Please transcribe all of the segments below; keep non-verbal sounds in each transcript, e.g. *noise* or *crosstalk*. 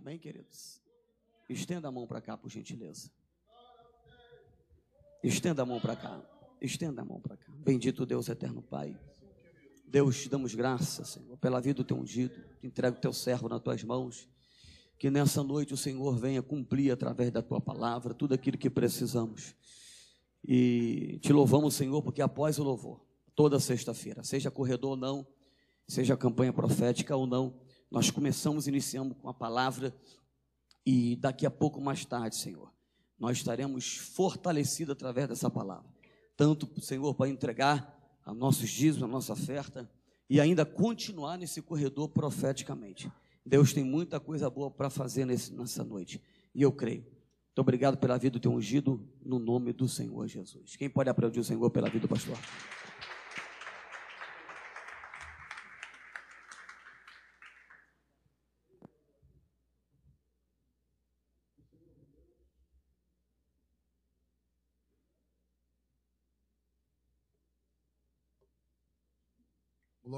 Amém, queridos? Estenda a mão para cá, por gentileza. Estenda a mão para cá. Estenda a mão para cá. Bendito Deus, eterno Pai. Deus, te damos graças, Senhor, pela vida do teu ungido. Te entrego o teu servo nas tuas mãos. Que nessa noite o Senhor venha cumprir através da tua palavra tudo aquilo que precisamos. E te louvamos, Senhor, porque após o louvor, toda sexta-feira, seja corredor ou não, seja campanha profética ou não, nós começamos, iniciamos com a palavra e daqui a pouco mais tarde, Senhor, nós estaremos fortalecidos através dessa palavra. Tanto, Senhor, para entregar a nossos dízimos, a nossa oferta e ainda continuar nesse corredor profeticamente. Deus tem muita coisa boa para fazer nesse, nessa noite. E eu creio. Muito obrigado pela vida do teu ungido, no nome do Senhor Jesus. Quem pode aplaudir o Senhor pela vida do pastor?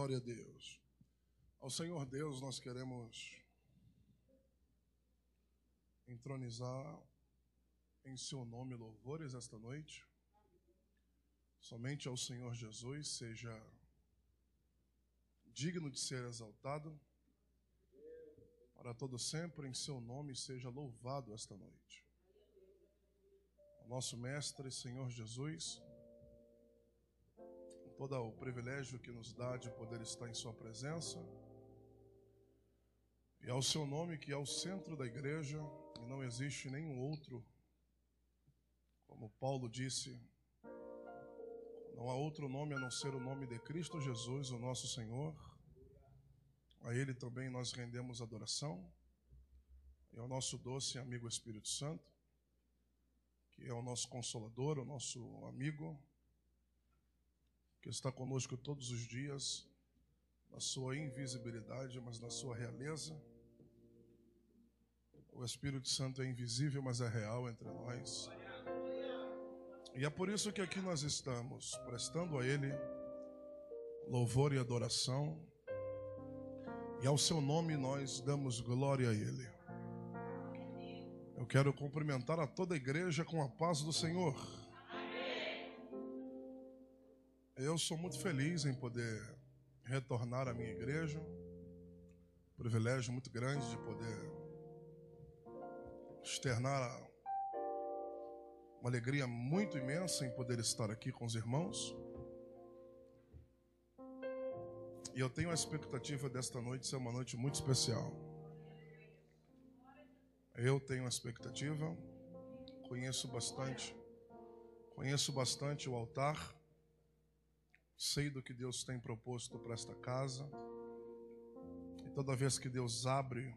Glória a Deus. Ao Senhor Deus nós queremos entronizar em seu nome louvores esta noite. Somente ao Senhor Jesus seja digno de ser exaltado. Para todo sempre em seu nome seja louvado esta noite. O nosso mestre Senhor Jesus, todo o privilégio que nos dá de poder estar em sua presença. E ao seu nome que é o centro da igreja, e não existe nenhum outro como Paulo disse, não há outro nome a não ser o nome de Cristo Jesus, o nosso Senhor. A Ele também nós rendemos adoração. E ao nosso doce amigo Espírito Santo, que é o nosso consolador, o nosso amigo, que está conosco todos os dias, na sua invisibilidade, mas na sua realeza. O Espírito Santo é invisível, mas é real entre nós. E é por isso que aqui nós estamos, prestando a Ele louvor e adoração, e ao Seu nome nós damos glória a Ele. Eu quero cumprimentar a toda a igreja com a paz do Senhor. Eu sou muito feliz em poder retornar à minha igreja, privilégio muito grande de poder externar uma alegria muito imensa em poder estar aqui com os irmãos. E eu tenho a expectativa desta noite ser uma noite muito especial. Eu tenho a expectativa, conheço bastante, conheço bastante o altar, sei do que Deus tem proposto para esta casa. E toda vez que Deus abre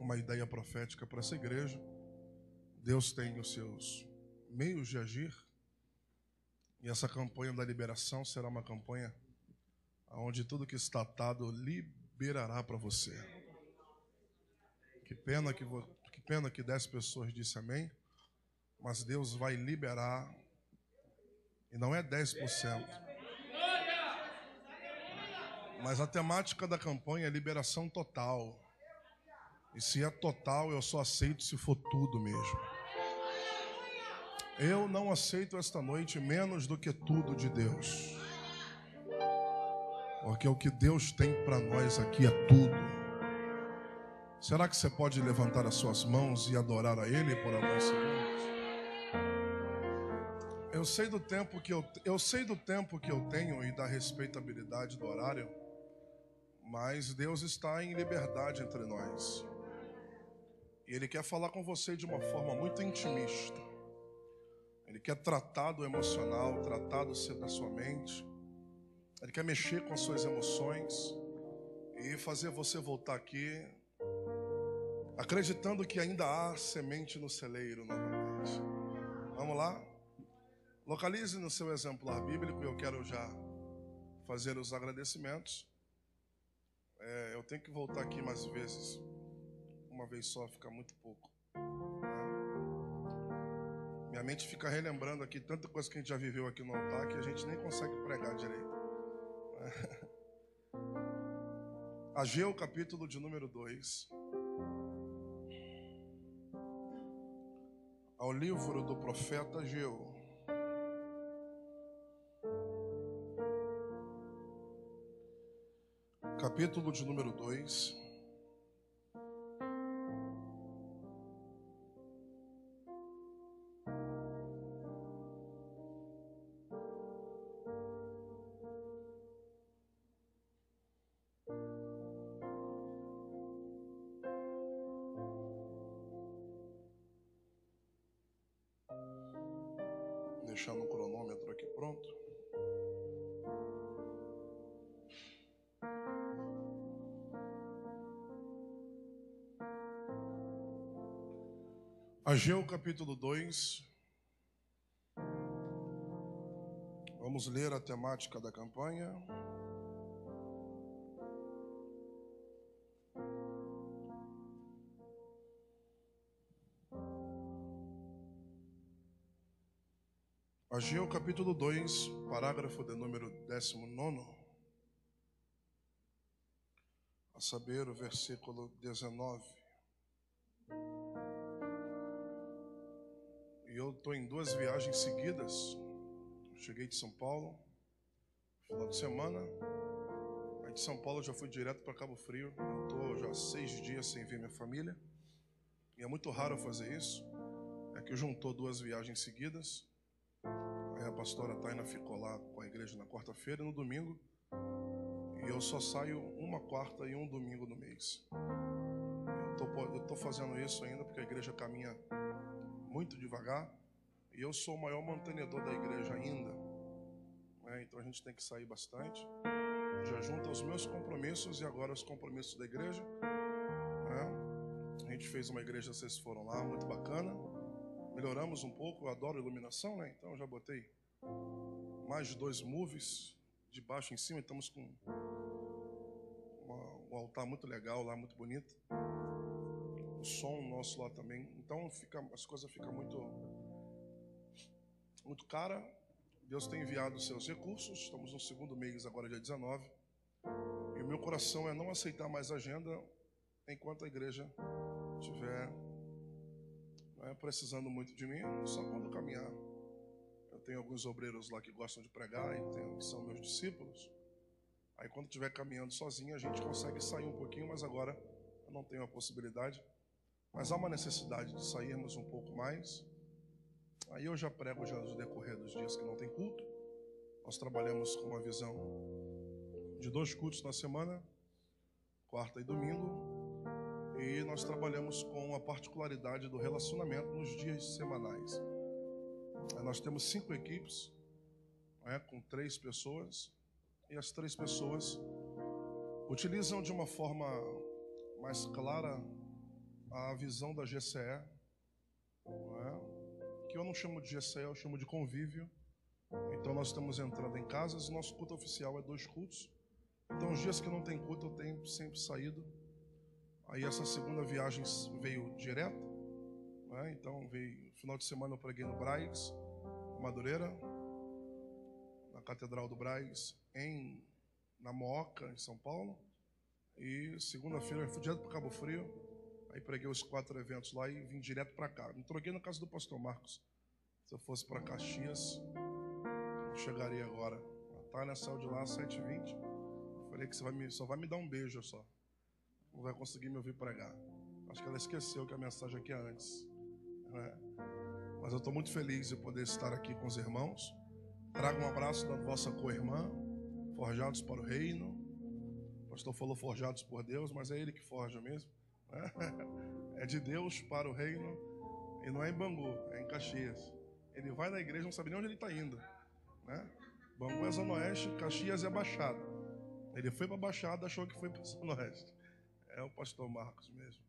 uma ideia profética para essa igreja, Deus tem os seus meios de agir. E essa campanha da liberação será uma campanha onde tudo que está atado liberará para você. Que pena que, que pena que dez pessoas disse amém, mas Deus vai liberar e não é 10%. Mas a temática da campanha é liberação total. E se é total, eu só aceito se for tudo mesmo. Eu não aceito esta noite menos do que tudo de Deus. Porque o que Deus tem para nós aqui é tudo. Será que você pode levantar as suas mãos e adorar a Ele por alguns segundos? Eu sei do tempo que eu, eu sei do tempo que eu tenho e da respeitabilidade do horário, mas Deus está em liberdade entre nós. E Ele quer falar com você de uma forma muito intimista. Ele quer tratar do emocional, tratar do seu, da sua mente. Ele quer mexer com as suas emoções e fazer você voltar aqui acreditando que ainda há semente no celeiro novamente. Vamos lá? Localize no seu exemplar bíblico eu quero já fazer os agradecimentos. É, eu tenho que voltar aqui mais vezes. Uma vez só fica muito pouco. Né? Minha mente fica relembrando aqui tanta coisa que a gente já viveu aqui no altar que a gente nem consegue pregar direito. Né? *laughs* Ageu, capítulo de número 2. Ao livro do profeta Ageu. Capítulo de número 2. Ageu capítulo 2. Vamos ler a temática da campanha. Ageu capítulo 2, parágrafo de número 19, a saber, o versículo 19. E eu estou em duas viagens seguidas. Cheguei de São Paulo, final de semana. Aí de São Paulo eu já fui direto para Cabo Frio. Estou já seis dias sem ver minha família. E é muito raro fazer isso. É que juntou duas viagens seguidas. Aí a pastora Taina ficou lá com a igreja na quarta-feira e no domingo. E eu só saio uma quarta e um domingo no mês. Eu estou fazendo isso ainda porque a igreja caminha muito devagar. E eu sou o maior mantenedor da igreja ainda. Né? Então a gente tem que sair bastante. Já junta os meus compromissos e agora os compromissos da igreja. Né? A gente fez uma igreja, vocês foram lá, muito bacana melhoramos um pouco. Eu adoro iluminação, né? Então já botei mais de dois movies de baixo em cima. Estamos com uma, um altar muito legal lá, muito bonito. O som nosso lá também. Então fica, as coisas ficam muito, muito cara. Deus tem enviado os seus recursos. Estamos no segundo mês, agora dia 19. E o meu coração é não aceitar mais agenda enquanto a igreja estiver é, precisando muito de mim, só quando caminhar. Eu tenho alguns obreiros lá que gostam de pregar e que são meus discípulos. Aí quando estiver caminhando sozinho, a gente consegue sair um pouquinho, mas agora eu não tenho a possibilidade. Mas há uma necessidade de sairmos um pouco mais. Aí eu já prego já no decorrer dos dias que não tem culto. Nós trabalhamos com uma visão de dois cultos na semana, quarta e domingo, e nós trabalhamos com a particularidade do relacionamento nos dias semanais. Nós temos cinco equipes, né, com três pessoas, e as três pessoas utilizam de uma forma mais clara a visão da GCE, é? que eu não chamo de GCE, eu chamo de convívio. Então nós estamos entrando em casas, nosso culto oficial é dois cultos. Então os dias que não tem culto eu tenho sempre saído Aí essa segunda viagem veio direto, né? então veio final de semana eu preguei no Braz, Madureira, na Catedral do Braz, em na Moca, em São Paulo. E segunda-feira eu fui direto para Cabo Frio, aí preguei os quatro eventos lá e vim direto para cá. Me troquei na casa do pastor Marcos. Se eu fosse para Caxias, eu chegaria agora. A Tânia saiu de lá às 7h20. Falei que você vai me, só vai me dar um beijo só não vai conseguir me ouvir pregar. Acho que ela esqueceu que a mensagem aqui é antes. Né? Mas eu estou muito feliz de poder estar aqui com os irmãos. Trago um abraço da vossa co-irmã, forjados para o reino. O pastor falou forjados por Deus, mas é ele que forja mesmo. *laughs* É de Deus para o reino. E não é em Bangu, é em Caxias. Ele vai na igreja, não sabe nem onde ele está indo. Né? Bangu é Zona Oeste, Caxias é Baixada. Ele foi para a Baixada, achou que foi para Zona Oeste. É o pastor Marcos mesmo.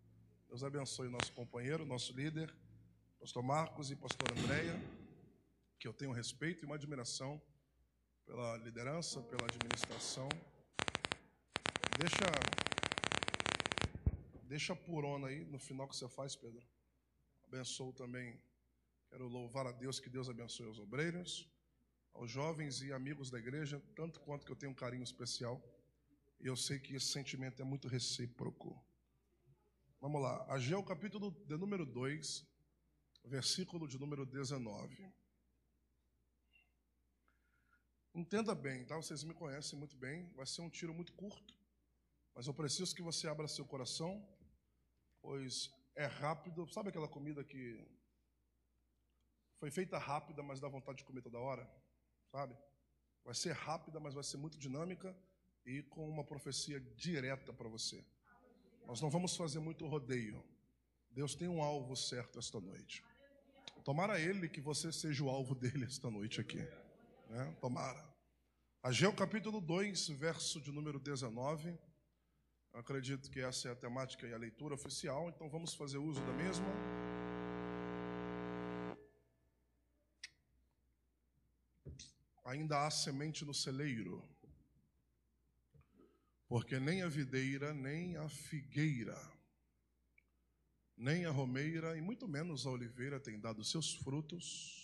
Deus abençoe nosso companheiro, nosso líder, pastor Marcos e pastor Andréia, que eu tenho respeito e uma admiração pela liderança, pela administração. Deixa deixa purona aí no final que você faz, Pedro. Abençoo também. Quero louvar a Deus que Deus abençoe os obreiros, aos jovens e amigos da igreja, tanto quanto que eu tenho um carinho especial. E eu sei que esse sentimento é muito recíproco. Vamos lá. Ageu, capítulo de número 2, versículo de número 19. Entenda bem, tá? Vocês me conhecem muito bem. Vai ser um tiro muito curto, mas eu preciso que você abra seu coração, pois é rápido. Sabe aquela comida que foi feita rápida, mas dá vontade de comer toda hora? Sabe? Vai ser rápida, mas vai ser muito dinâmica e com uma profecia direta para você. Nós não vamos fazer muito rodeio. Deus tem um alvo certo esta noite. Tomara Ele que você seja o alvo dele esta noite aqui. Né? Tomara. Ageu capítulo 2, verso de número 19. Acredito que essa é a temática e a leitura oficial, então vamos fazer uso da mesma. Ainda há semente no celeiro, porque nem a videira, nem a figueira, nem a romeira, e muito menos a oliveira tem dado seus frutos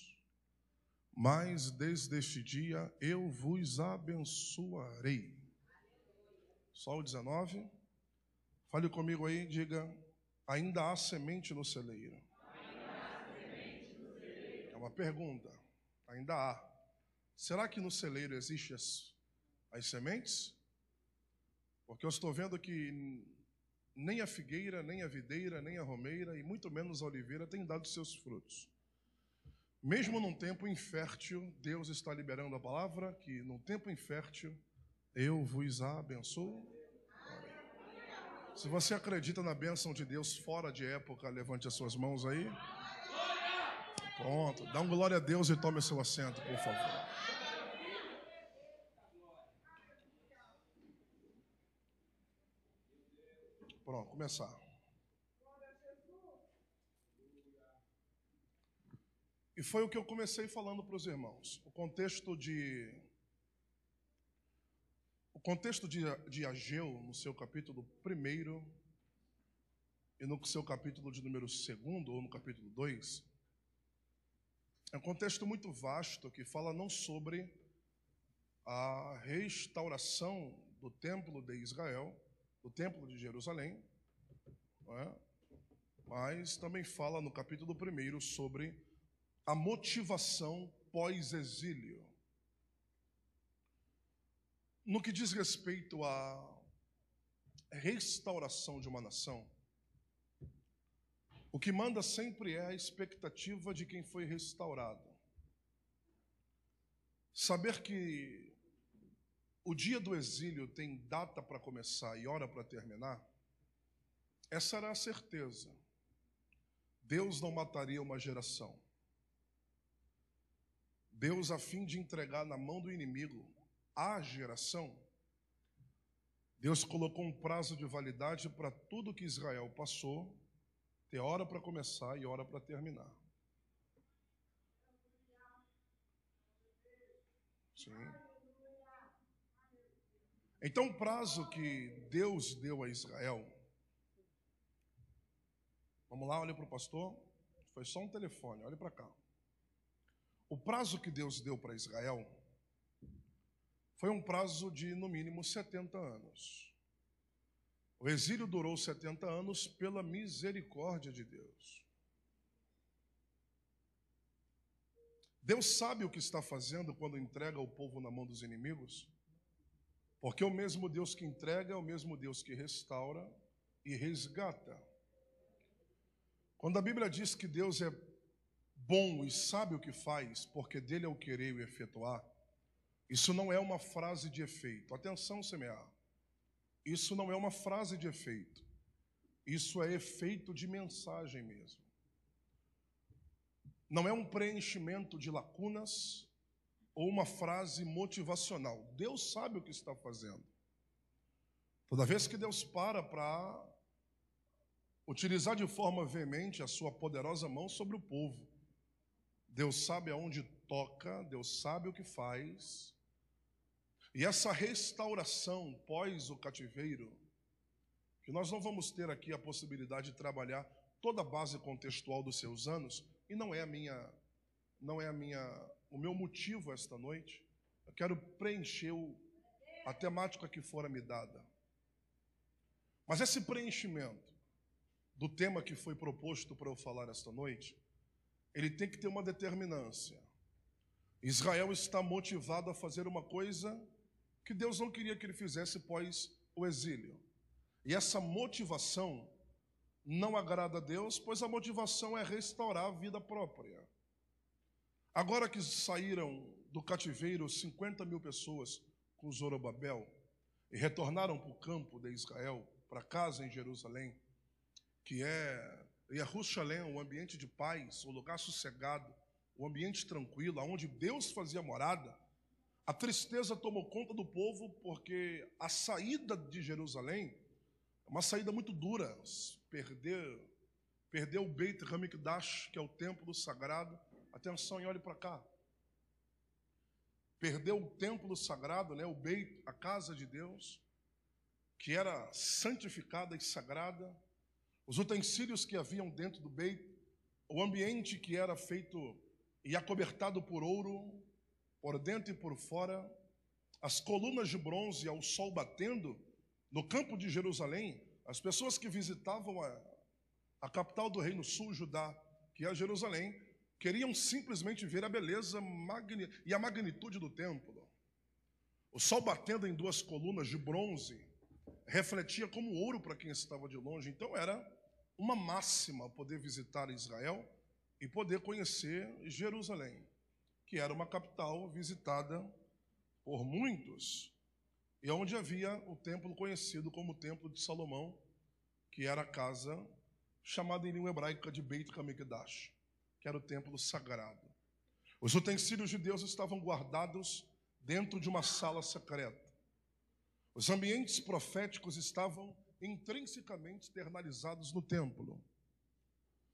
mas desde este dia eu vos abençoarei. Só o 19. Fale comigo aí, diga: ainda há semente no celeiro. É uma pergunta. Ainda há. Será que no celeiro existem as, as sementes? Porque eu estou vendo que nem a figueira, nem a videira, nem a romeira e muito menos a oliveira tem dado seus frutos. Mesmo num tempo infértil, Deus está liberando a palavra que no tempo infértil eu vos abençoo. Se você acredita na bênção de Deus fora de época, levante as suas mãos aí. Pronto, dá um glória a Deus e tome seu assento, por favor. Pronto, começar. E foi o que eu comecei falando para os irmãos. O contexto de. O contexto de, de Ageu, no seu capítulo 1 e no seu capítulo de número 2, ou no capítulo 2, é um contexto muito vasto que fala não sobre a restauração do templo de Israel, do templo de Jerusalém, é? mas também fala no capítulo 1 sobre a motivação pós-exílio. No que diz respeito à restauração de uma nação, o que manda sempre é a expectativa de quem foi restaurado. Saber que o dia do exílio tem data para começar e hora para terminar, essa era a certeza. Deus não mataria uma geração. Deus, a fim de entregar na mão do inimigo a geração, Deus colocou um prazo de validade para tudo que Israel passou, ter hora para começar e hora para terminar. Sim. Então, o prazo que Deus deu a Israel, vamos lá, olha para o pastor, foi só um telefone, olha para cá. O prazo que Deus deu para Israel foi um prazo de no mínimo 70 anos. O exílio durou 70 anos pela misericórdia de Deus. Deus sabe o que está fazendo quando entrega o povo na mão dos inimigos, porque o mesmo Deus que entrega é o mesmo Deus que restaura e resgata. Quando a Bíblia diz que Deus é bom e sabe o que faz, porque dele é o querer e o efetuar, isso não é uma frase de efeito. Atenção, semear. Isso não é uma frase de efeito. Isso é efeito de mensagem mesmo. Não é um preenchimento de lacunas ou uma frase motivacional. Deus sabe o que está fazendo. Toda vez que Deus para para utilizar de forma veemente a sua poderosa mão sobre o povo, Deus sabe aonde toca, Deus sabe o que faz. E essa restauração pós o cativeiro, que nós não vamos ter aqui a possibilidade de trabalhar toda a base contextual dos seus anos, e não é a minha não é a minha o meu motivo esta noite. Eu quero preencher o, a temática que fora me dada. Mas esse preenchimento do tema que foi proposto para eu falar esta noite, ele tem que ter uma determinância. Israel está motivado a fazer uma coisa que Deus não queria que ele fizesse pós o exílio. E essa motivação não agrada a Deus, pois a motivação é restaurar a vida própria. Agora que saíram do cativeiro 50 mil pessoas com Zorobabel e retornaram para o campo de Israel, para casa em Jerusalém, que é Jerusalém, um ambiente de paz, um lugar sossegado, um ambiente tranquilo, onde Deus fazia morada, a tristeza tomou conta do povo porque a saída de Jerusalém é uma saída muito dura. Perder, perder o Beit Hamikdash, que é o templo sagrado. Atenção e olhe para cá. Perdeu o templo sagrado, né, o Beit, a casa de Deus, que era santificada e sagrada, os utensílios que haviam dentro do Beit, o ambiente que era feito e acobertado por ouro, por dentro e por fora, as colunas de bronze ao sol batendo, no campo de Jerusalém, as pessoas que visitavam a, a capital do Reino Sul, Judá, que é Jerusalém, queriam simplesmente ver a beleza e a magnitude do templo. O sol batendo em duas colunas de bronze refletia como ouro para quem estava de longe. Então era uma máxima poder visitar Israel e poder conhecer Jerusalém, que era uma capital visitada por muitos, e onde havia o templo conhecido como o Templo de Salomão, que era a casa chamada em língua hebraica de Beit Hamikdash, que era o templo sagrado. Os utensílios de Deus estavam guardados dentro de uma sala secreta. Os ambientes proféticos estavam intrinsecamente externalizados no templo.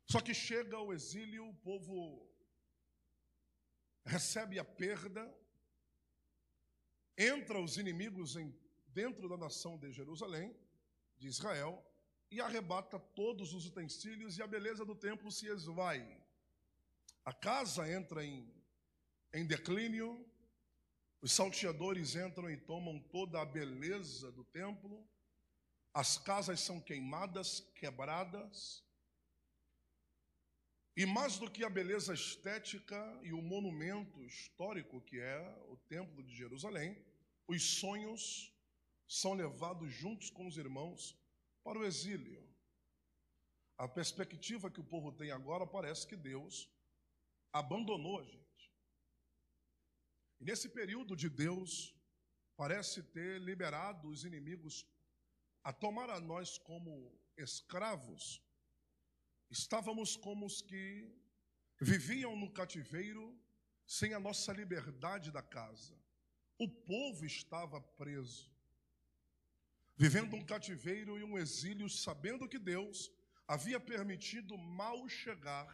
Só que chega o exílio, o povo recebe a perda, entra os inimigos em, dentro da nação de Jerusalém, de Israel, e arrebata todos os utensílios e a beleza do templo se esvai. A casa entra em, em declínio, os salteadores entram e tomam toda a beleza do templo, as casas são queimadas, quebradas, e mais do que a beleza estética e o monumento histórico que é o Templo de Jerusalém, os sonhos são levados juntos com os irmãos para o exílio. A perspectiva que o povo tem agora parece que Deus abandonou a gente. E nesse período de Deus parece ter liberado os inimigos a tomar a nós como escravos Estávamos como os que viviam no cativeiro sem a nossa liberdade da casa. O povo estava preso, vivendo um cativeiro e um exílio, sabendo que Deus havia permitido mal chegar.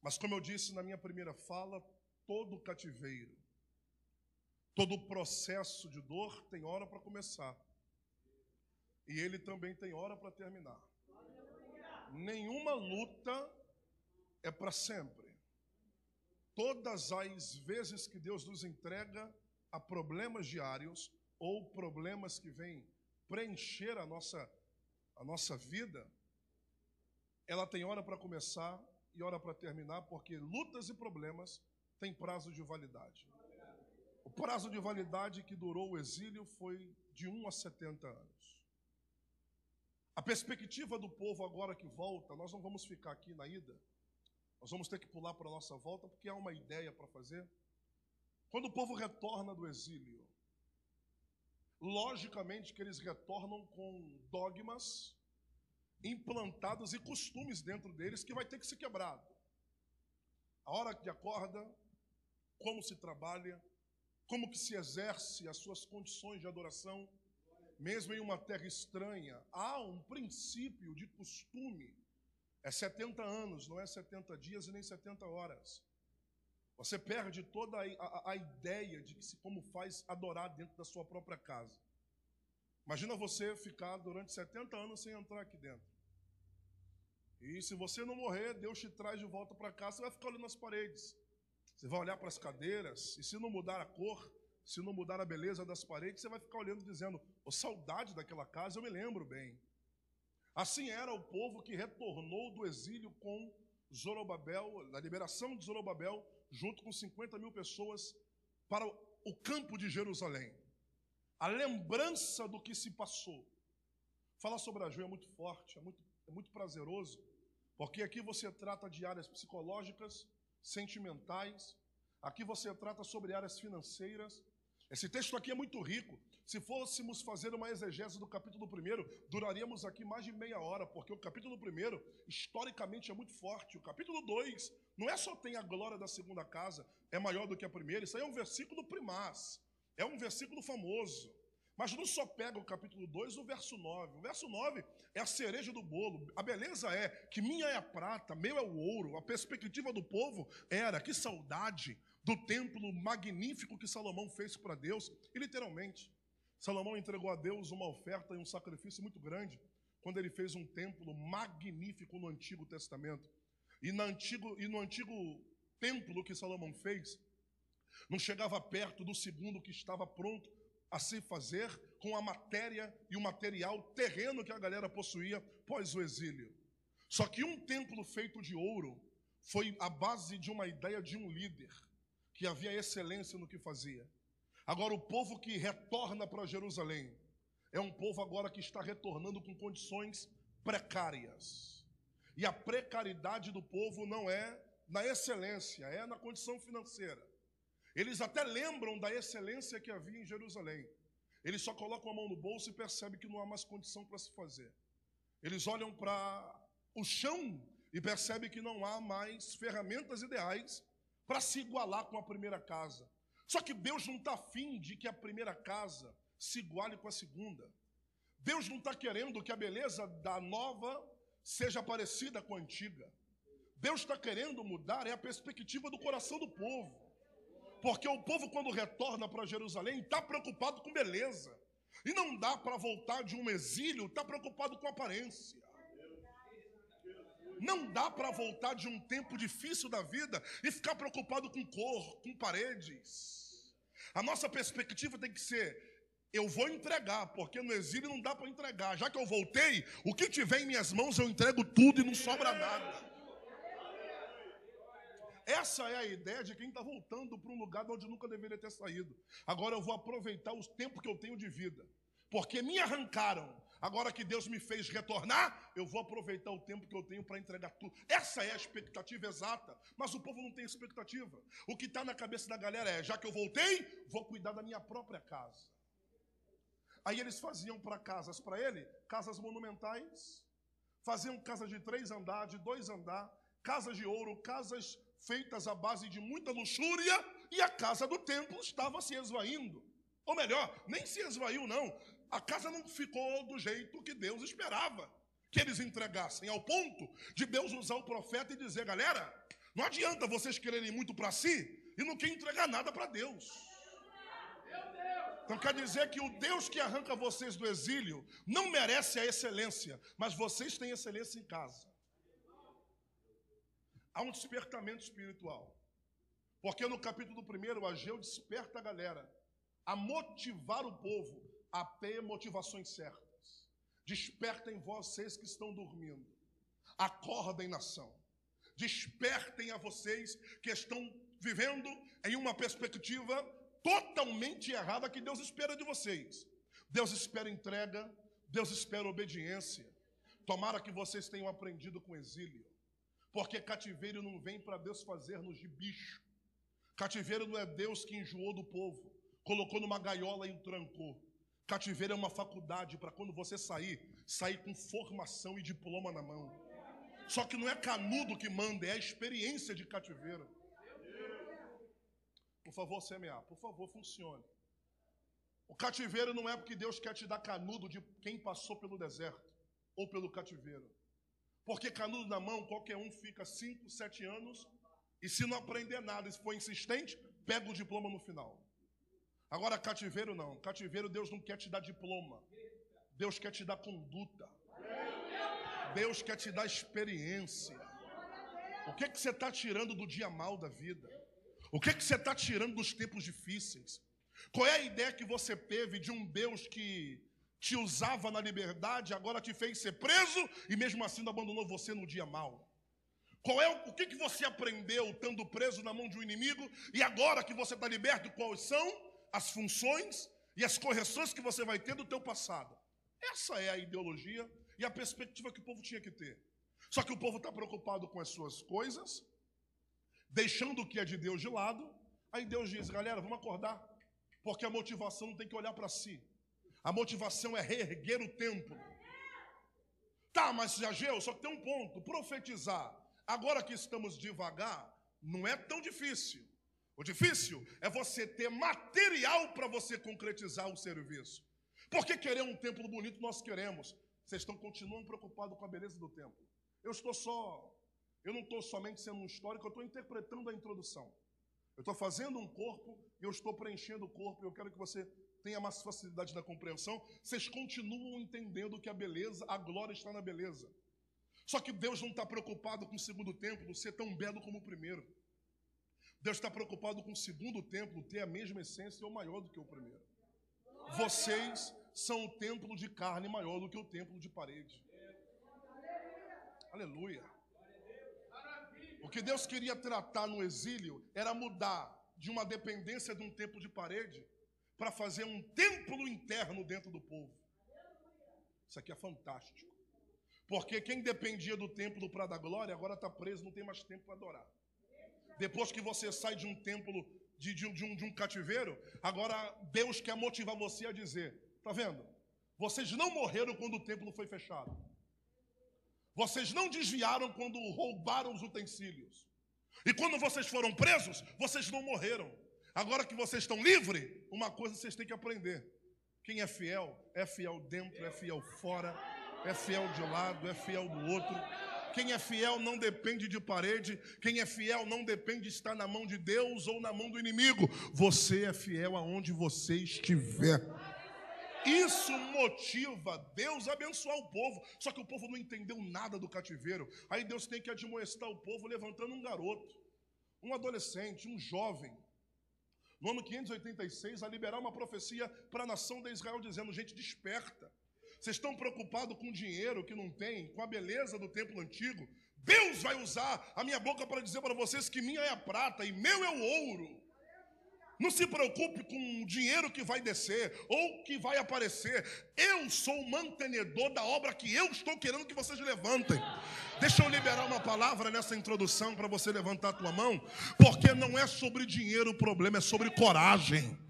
Mas, como eu disse na minha primeira fala, todo cativeiro, todo processo de dor tem hora para começar, e ele também tem hora para terminar nenhuma luta é para sempre. Todas as vezes que Deus nos entrega a problemas diários ou problemas que vêm preencher a nossa, a nossa vida, ela tem hora para começar e hora para terminar, porque lutas e problemas têm prazo de validade. O prazo de validade que durou o exílio foi de 1 a 70 anos. Perspectiva do povo agora que volta, nós não vamos ficar aqui na ida, nós vamos ter que pular para a nossa volta, porque há uma ideia para fazer. Quando o povo retorna do exílio, logicamente que eles retornam com dogmas implantados e costumes dentro deles que vai ter que ser quebrado. A hora que acorda, como se trabalha, como que se exerce as suas condições de adoração, mesmo em uma terra estranha, há um princípio de costume. É 70 anos, não é 70 dias e nem 70 horas. Você perde toda a, a, a ideia de que se, como faz adorar dentro da sua própria casa. Imagina você ficar durante 70 anos sem entrar aqui dentro. E se você não morrer, Deus te traz de volta para casa, você vai ficar olhando as paredes. Você vai olhar para as cadeiras, e se não mudar a cor, se não mudar a beleza das paredes, você vai ficar olhando dizendo: oh, saudade daquela casa, eu me lembro bem. Assim era o povo que retornou do exílio com Zorobabel, na liberação de Zorobabel, junto com 50 mil pessoas, para o campo de Jerusalém. A lembrança do que se passou. Falar sobre a Ju é muito forte, é muito, é muito prazeroso, porque aqui você trata de áreas psicológicas, sentimentais, aqui você trata sobre áreas financeiras. Esse texto aqui é muito rico. Se fôssemos fazer uma exegese do capítulo 1, duraríamos aqui mais de meia hora, porque o capítulo 1, historicamente, é muito forte. O capítulo 2, não é só tem a glória da segunda casa, é maior do que a primeira. Isso aí é um versículo primaz, é um versículo famoso. Mas não só pega o capítulo 2, o verso 9. O verso 9 é a cereja do bolo. A beleza é que minha é a prata, meu é o ouro. A perspectiva do povo era que saudade do templo magnífico que Salomão fez para Deus. E literalmente, Salomão entregou a Deus uma oferta e um sacrifício muito grande quando ele fez um templo magnífico no Antigo Testamento. E no antigo, e no antigo templo que Salomão fez, não chegava perto do segundo que estava pronto a se fazer com a matéria e o material terreno que a galera possuía pós o exílio. Só que um templo feito de ouro foi a base de uma ideia de um líder que havia excelência no que fazia. Agora, o povo que retorna para Jerusalém é um povo agora que está retornando com condições precárias. E a precariedade do povo não é na excelência, é na condição financeira. Eles até lembram da excelência que havia em Jerusalém. Eles só colocam a mão no bolso e percebem que não há mais condição para se fazer. Eles olham para o chão e percebem que não há mais ferramentas ideais para se igualar com a primeira casa. Só que Deus não está afim de que a primeira casa se iguale com a segunda. Deus não está querendo que a beleza da nova seja parecida com a antiga. Deus está querendo mudar é a perspectiva do coração do povo. Porque o povo, quando retorna para Jerusalém, está preocupado com beleza. E não dá para voltar de um exílio, está preocupado com aparência. Não dá para voltar de um tempo difícil da vida e ficar preocupado com cor, com paredes. A nossa perspectiva tem que ser: eu vou entregar, porque no exílio não dá para entregar. Já que eu voltei, o que tiver em minhas mãos eu entrego tudo e não sobra nada. Essa é a ideia de quem está voltando para um lugar de onde nunca deveria ter saído. Agora eu vou aproveitar o tempo que eu tenho de vida. Porque me arrancaram. Agora que Deus me fez retornar, eu vou aproveitar o tempo que eu tenho para entregar tudo. Essa é a expectativa exata. Mas o povo não tem expectativa. O que está na cabeça da galera é: já que eu voltei, vou cuidar da minha própria casa. Aí eles faziam para casas para ele, casas monumentais, faziam casas de três andares, de dois andares, casas de ouro, casas feitas à base de muita luxúria, e a casa do templo estava se esvaindo. Ou melhor, nem se esvaiu, não. A casa não ficou do jeito que Deus esperava que eles entregassem, ao ponto de Deus usar o profeta e dizer: galera, não adianta vocês quererem muito para si e não querem entregar nada para Deus. Então quer dizer que o Deus que arranca vocês do exílio não merece a excelência, mas vocês têm excelência em casa há um despertamento espiritual. Porque no capítulo 1, Ageu desperta a galera a motivar o povo a ter motivações certas. Despertem vocês que estão dormindo. Acordem, nação. Despertem a vocês que estão vivendo em uma perspectiva totalmente errada que Deus espera de vocês. Deus espera entrega, Deus espera obediência. Tomara que vocês tenham aprendido com exílio. Porque cativeiro não vem para Deus fazer-nos de bicho. Cativeiro não é Deus que enjoou do povo, colocou numa gaiola e o trancou. Cativeiro é uma faculdade para quando você sair, sair com formação e diploma na mão. Só que não é canudo que manda, é a experiência de cativeiro. Por favor, semear, por favor, funcione. O cativeiro não é porque Deus quer te dar canudo de quem passou pelo deserto ou pelo cativeiro. Porque canudo na mão, qualquer um fica 5, 7 anos, e se não aprender nada, se for insistente, pega o diploma no final. Agora, cativeiro não. Cativeiro, Deus não quer te dar diploma. Deus quer te dar conduta. Deus quer te dar experiência. O que, que você está tirando do dia mal da vida? O que, que você está tirando dos tempos difíceis? Qual é a ideia que você teve de um Deus que te usava na liberdade, agora te fez ser preso e mesmo assim abandonou você no dia mal. Qual é o, o que, que você aprendeu estando preso na mão de um inimigo e agora que você está liberto, quais são as funções e as correções que você vai ter do teu passado? Essa é a ideologia e a perspectiva que o povo tinha que ter. Só que o povo está preocupado com as suas coisas, deixando o que é de Deus de lado. Aí Deus diz, galera, vamos acordar, porque a motivação não tem que olhar para si. A motivação é reerguer o templo. Tá, mas Jageu, só que tem um ponto: profetizar Agora que estamos devagar, não é tão difícil. O difícil é você ter material para você concretizar o serviço. Porque querer um templo bonito nós queremos. Vocês estão continuando preocupados com a beleza do templo. Eu estou só, eu não estou somente sendo um histórico, eu estou interpretando a introdução. Eu estou fazendo um corpo e eu estou preenchendo o corpo. Eu quero que você tenha mais facilidade na compreensão. Vocês continuam entendendo que a beleza, a glória está na beleza. Só que Deus não está preocupado com o segundo templo ser tão belo como o primeiro. Deus está preocupado com o segundo templo ter a mesma essência ou maior do que o primeiro. Vocês são o templo de carne maior do que o templo de parede. Aleluia. O que Deus queria tratar no exílio era mudar de uma dependência de um templo de parede para fazer um templo interno dentro do povo. Isso aqui é fantástico. Porque quem dependia do templo para dar glória, agora está preso, não tem mais tempo para adorar. Depois que você sai de um templo, de, de, de, um, de um cativeiro, agora Deus quer motivar você a dizer: está vendo? Vocês não morreram quando o templo foi fechado. Vocês não desviaram quando roubaram os utensílios. E quando vocês foram presos, vocês não morreram. Agora que vocês estão livres, uma coisa vocês têm que aprender: quem é fiel, é fiel dentro, é fiel fora é fiel de lado, é fiel do outro. Quem é fiel não depende de parede, quem é fiel não depende de estar na mão de Deus ou na mão do inimigo. Você é fiel aonde você estiver. Isso motiva Deus a abençoar o povo. Só que o povo não entendeu nada do cativeiro. Aí Deus tem que admoestar o povo levantando um garoto, um adolescente, um jovem. No ano 586, a liberar uma profecia para a nação de Israel, dizendo: gente, desperta. Vocês estão preocupados com dinheiro que não tem, com a beleza do templo antigo? Deus vai usar a minha boca para dizer para vocês que minha é a prata e meu é o ouro. Não se preocupe com o dinheiro que vai descer ou que vai aparecer. Eu sou o mantenedor da obra que eu estou querendo que vocês levantem. Deixa eu liberar uma palavra nessa introdução para você levantar a tua mão, porque não é sobre dinheiro o problema, é sobre coragem.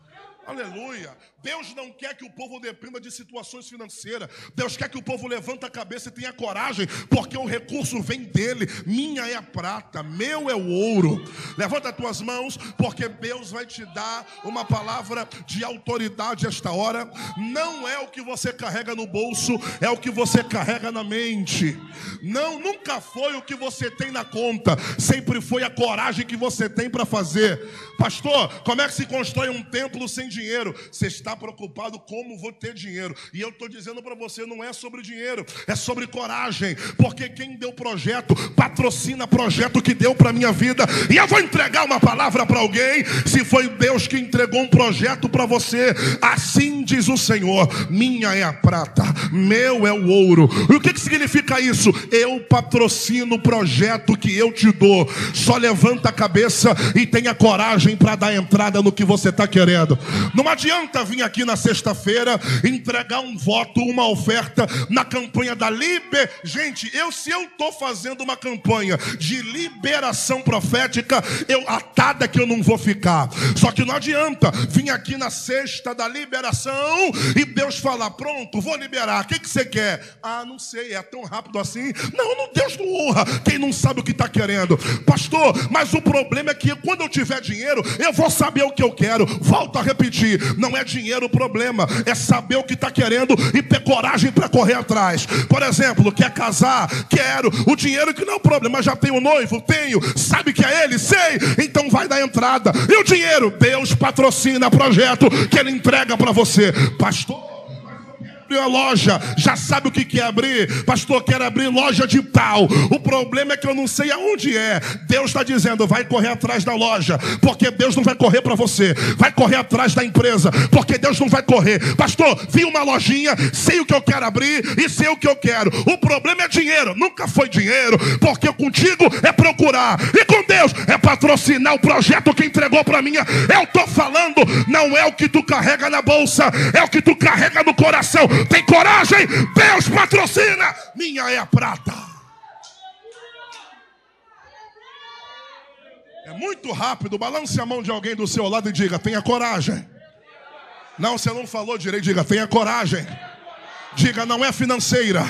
Aleluia. Deus não quer que o povo dependa de situações financeiras. Deus quer que o povo levanta a cabeça e tenha coragem, porque o recurso vem dele. Minha é a prata, meu é o ouro. Levanta as tuas mãos, porque Deus vai te dar uma palavra de autoridade esta hora. Não é o que você carrega no bolso, é o que você carrega na mente. Não, nunca foi o que você tem na conta, sempre foi a coragem que você tem para fazer. Pastor, como é que se constrói um templo sem dinheiro? Você está preocupado como vou ter dinheiro. E eu estou dizendo para você, não é sobre dinheiro, é sobre coragem. Porque quem deu projeto, patrocina projeto que deu para minha vida. E eu vou entregar uma palavra para alguém, se foi Deus que entregou um projeto para você. Assim diz o Senhor: minha é a prata, meu é o ouro. E o que, que significa isso? Eu patrocino o projeto que eu te dou. Só levanta a cabeça e tenha coragem para dar entrada no que você está querendo. Não adianta vir aqui na sexta-feira entregar um voto, uma oferta na campanha da Liber. Gente, eu se eu estou fazendo uma campanha de liberação profética, eu atada que eu não vou ficar. Só que não adianta vir aqui na sexta da liberação e Deus falar: pronto, vou liberar. O que, que você quer? Ah, não sei, é tão rápido assim. Não, não Deus não honra quem não sabe o que está querendo. Pastor, mas o problema é que quando eu tiver dinheiro, eu vou saber o que eu quero. Volto a repetir: não é dinheiro o problema, é saber o que está querendo e ter coragem para correr atrás. Por exemplo, quer casar? Quero. O dinheiro que não é o problema, já tenho noivo? Tenho. Sabe que é ele? Sei. Então vai dar entrada. E o dinheiro? Deus patrocina projeto que ele entrega para você. Pastor, abrir a loja, já sabe o que quer abrir. Pastor, quero abrir loja de tal. O problema é que eu não sei aonde é. Deus está dizendo, vai correr atrás da loja, porque Deus não vai correr para você. Vai correr atrás da empresa, porque Deus não vai correr. Pastor, vi uma lojinha, sei o que eu quero abrir e sei o que eu quero. O problema é dinheiro, nunca foi dinheiro, porque contigo é procurar e com Deus é patrocinar o projeto que entregou para mim. Eu estou falando, não é o que tu carrega na bolsa, é o que tu carrega no coração. Tem coragem? Deus patrocina. Minha é a prata. É muito rápido. Balance a mão de alguém do seu lado e diga: tenha coragem. Não, você não falou direito. Diga: tenha coragem. Diga: não é financeira,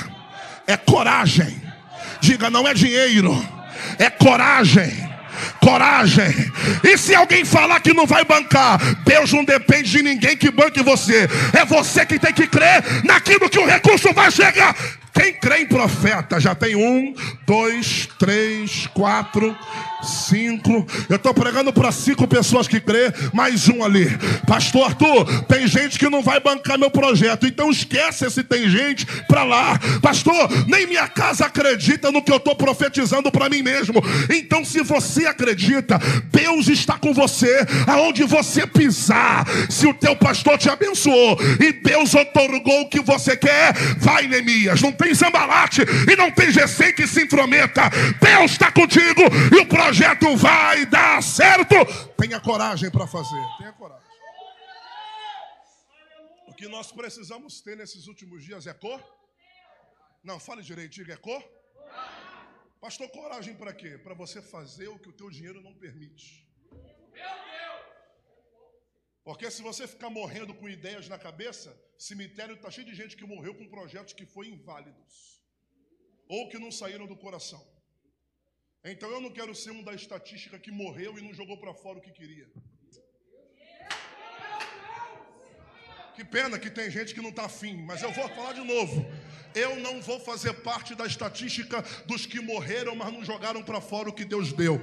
é coragem. Diga: não é dinheiro, é coragem coragem. E se alguém falar que não vai bancar, Deus não depende de ninguém que banque você. É você que tem que crer naquilo que o recurso vai chegar. Quem crê em profeta já tem um, dois, três, quatro, cinco. Eu estou pregando para cinco pessoas que crê, mais um ali. Pastor Arthur, tem gente que não vai bancar meu projeto, então esquece se tem gente para lá. Pastor, nem minha casa acredita no que eu estou profetizando para mim mesmo. Então, se você acredita, Deus está com você aonde você pisar. Se o teu pastor te abençoou e Deus otorgou o que você quer, vai, Neemias. Não tem sambalate e não tem GC que se intrometa. Deus está contigo e o projeto vai dar certo. Tenha coragem para fazer. Tenha coragem. O que nós precisamos ter nesses últimos dias é cor? Não, fale direito, diga é cor? Pastor, coragem para quê? Para você fazer o que o teu dinheiro não permite. Porque se você ficar morrendo com ideias na cabeça, cemitério está cheio de gente que morreu com projetos que foram inválidos. Ou que não saíram do coração. Então eu não quero ser um da estatística que morreu e não jogou para fora o que queria. Que pena que tem gente que não está afim, mas eu vou falar de novo eu não vou fazer parte da estatística dos que morreram, mas não jogaram para fora o que Deus deu.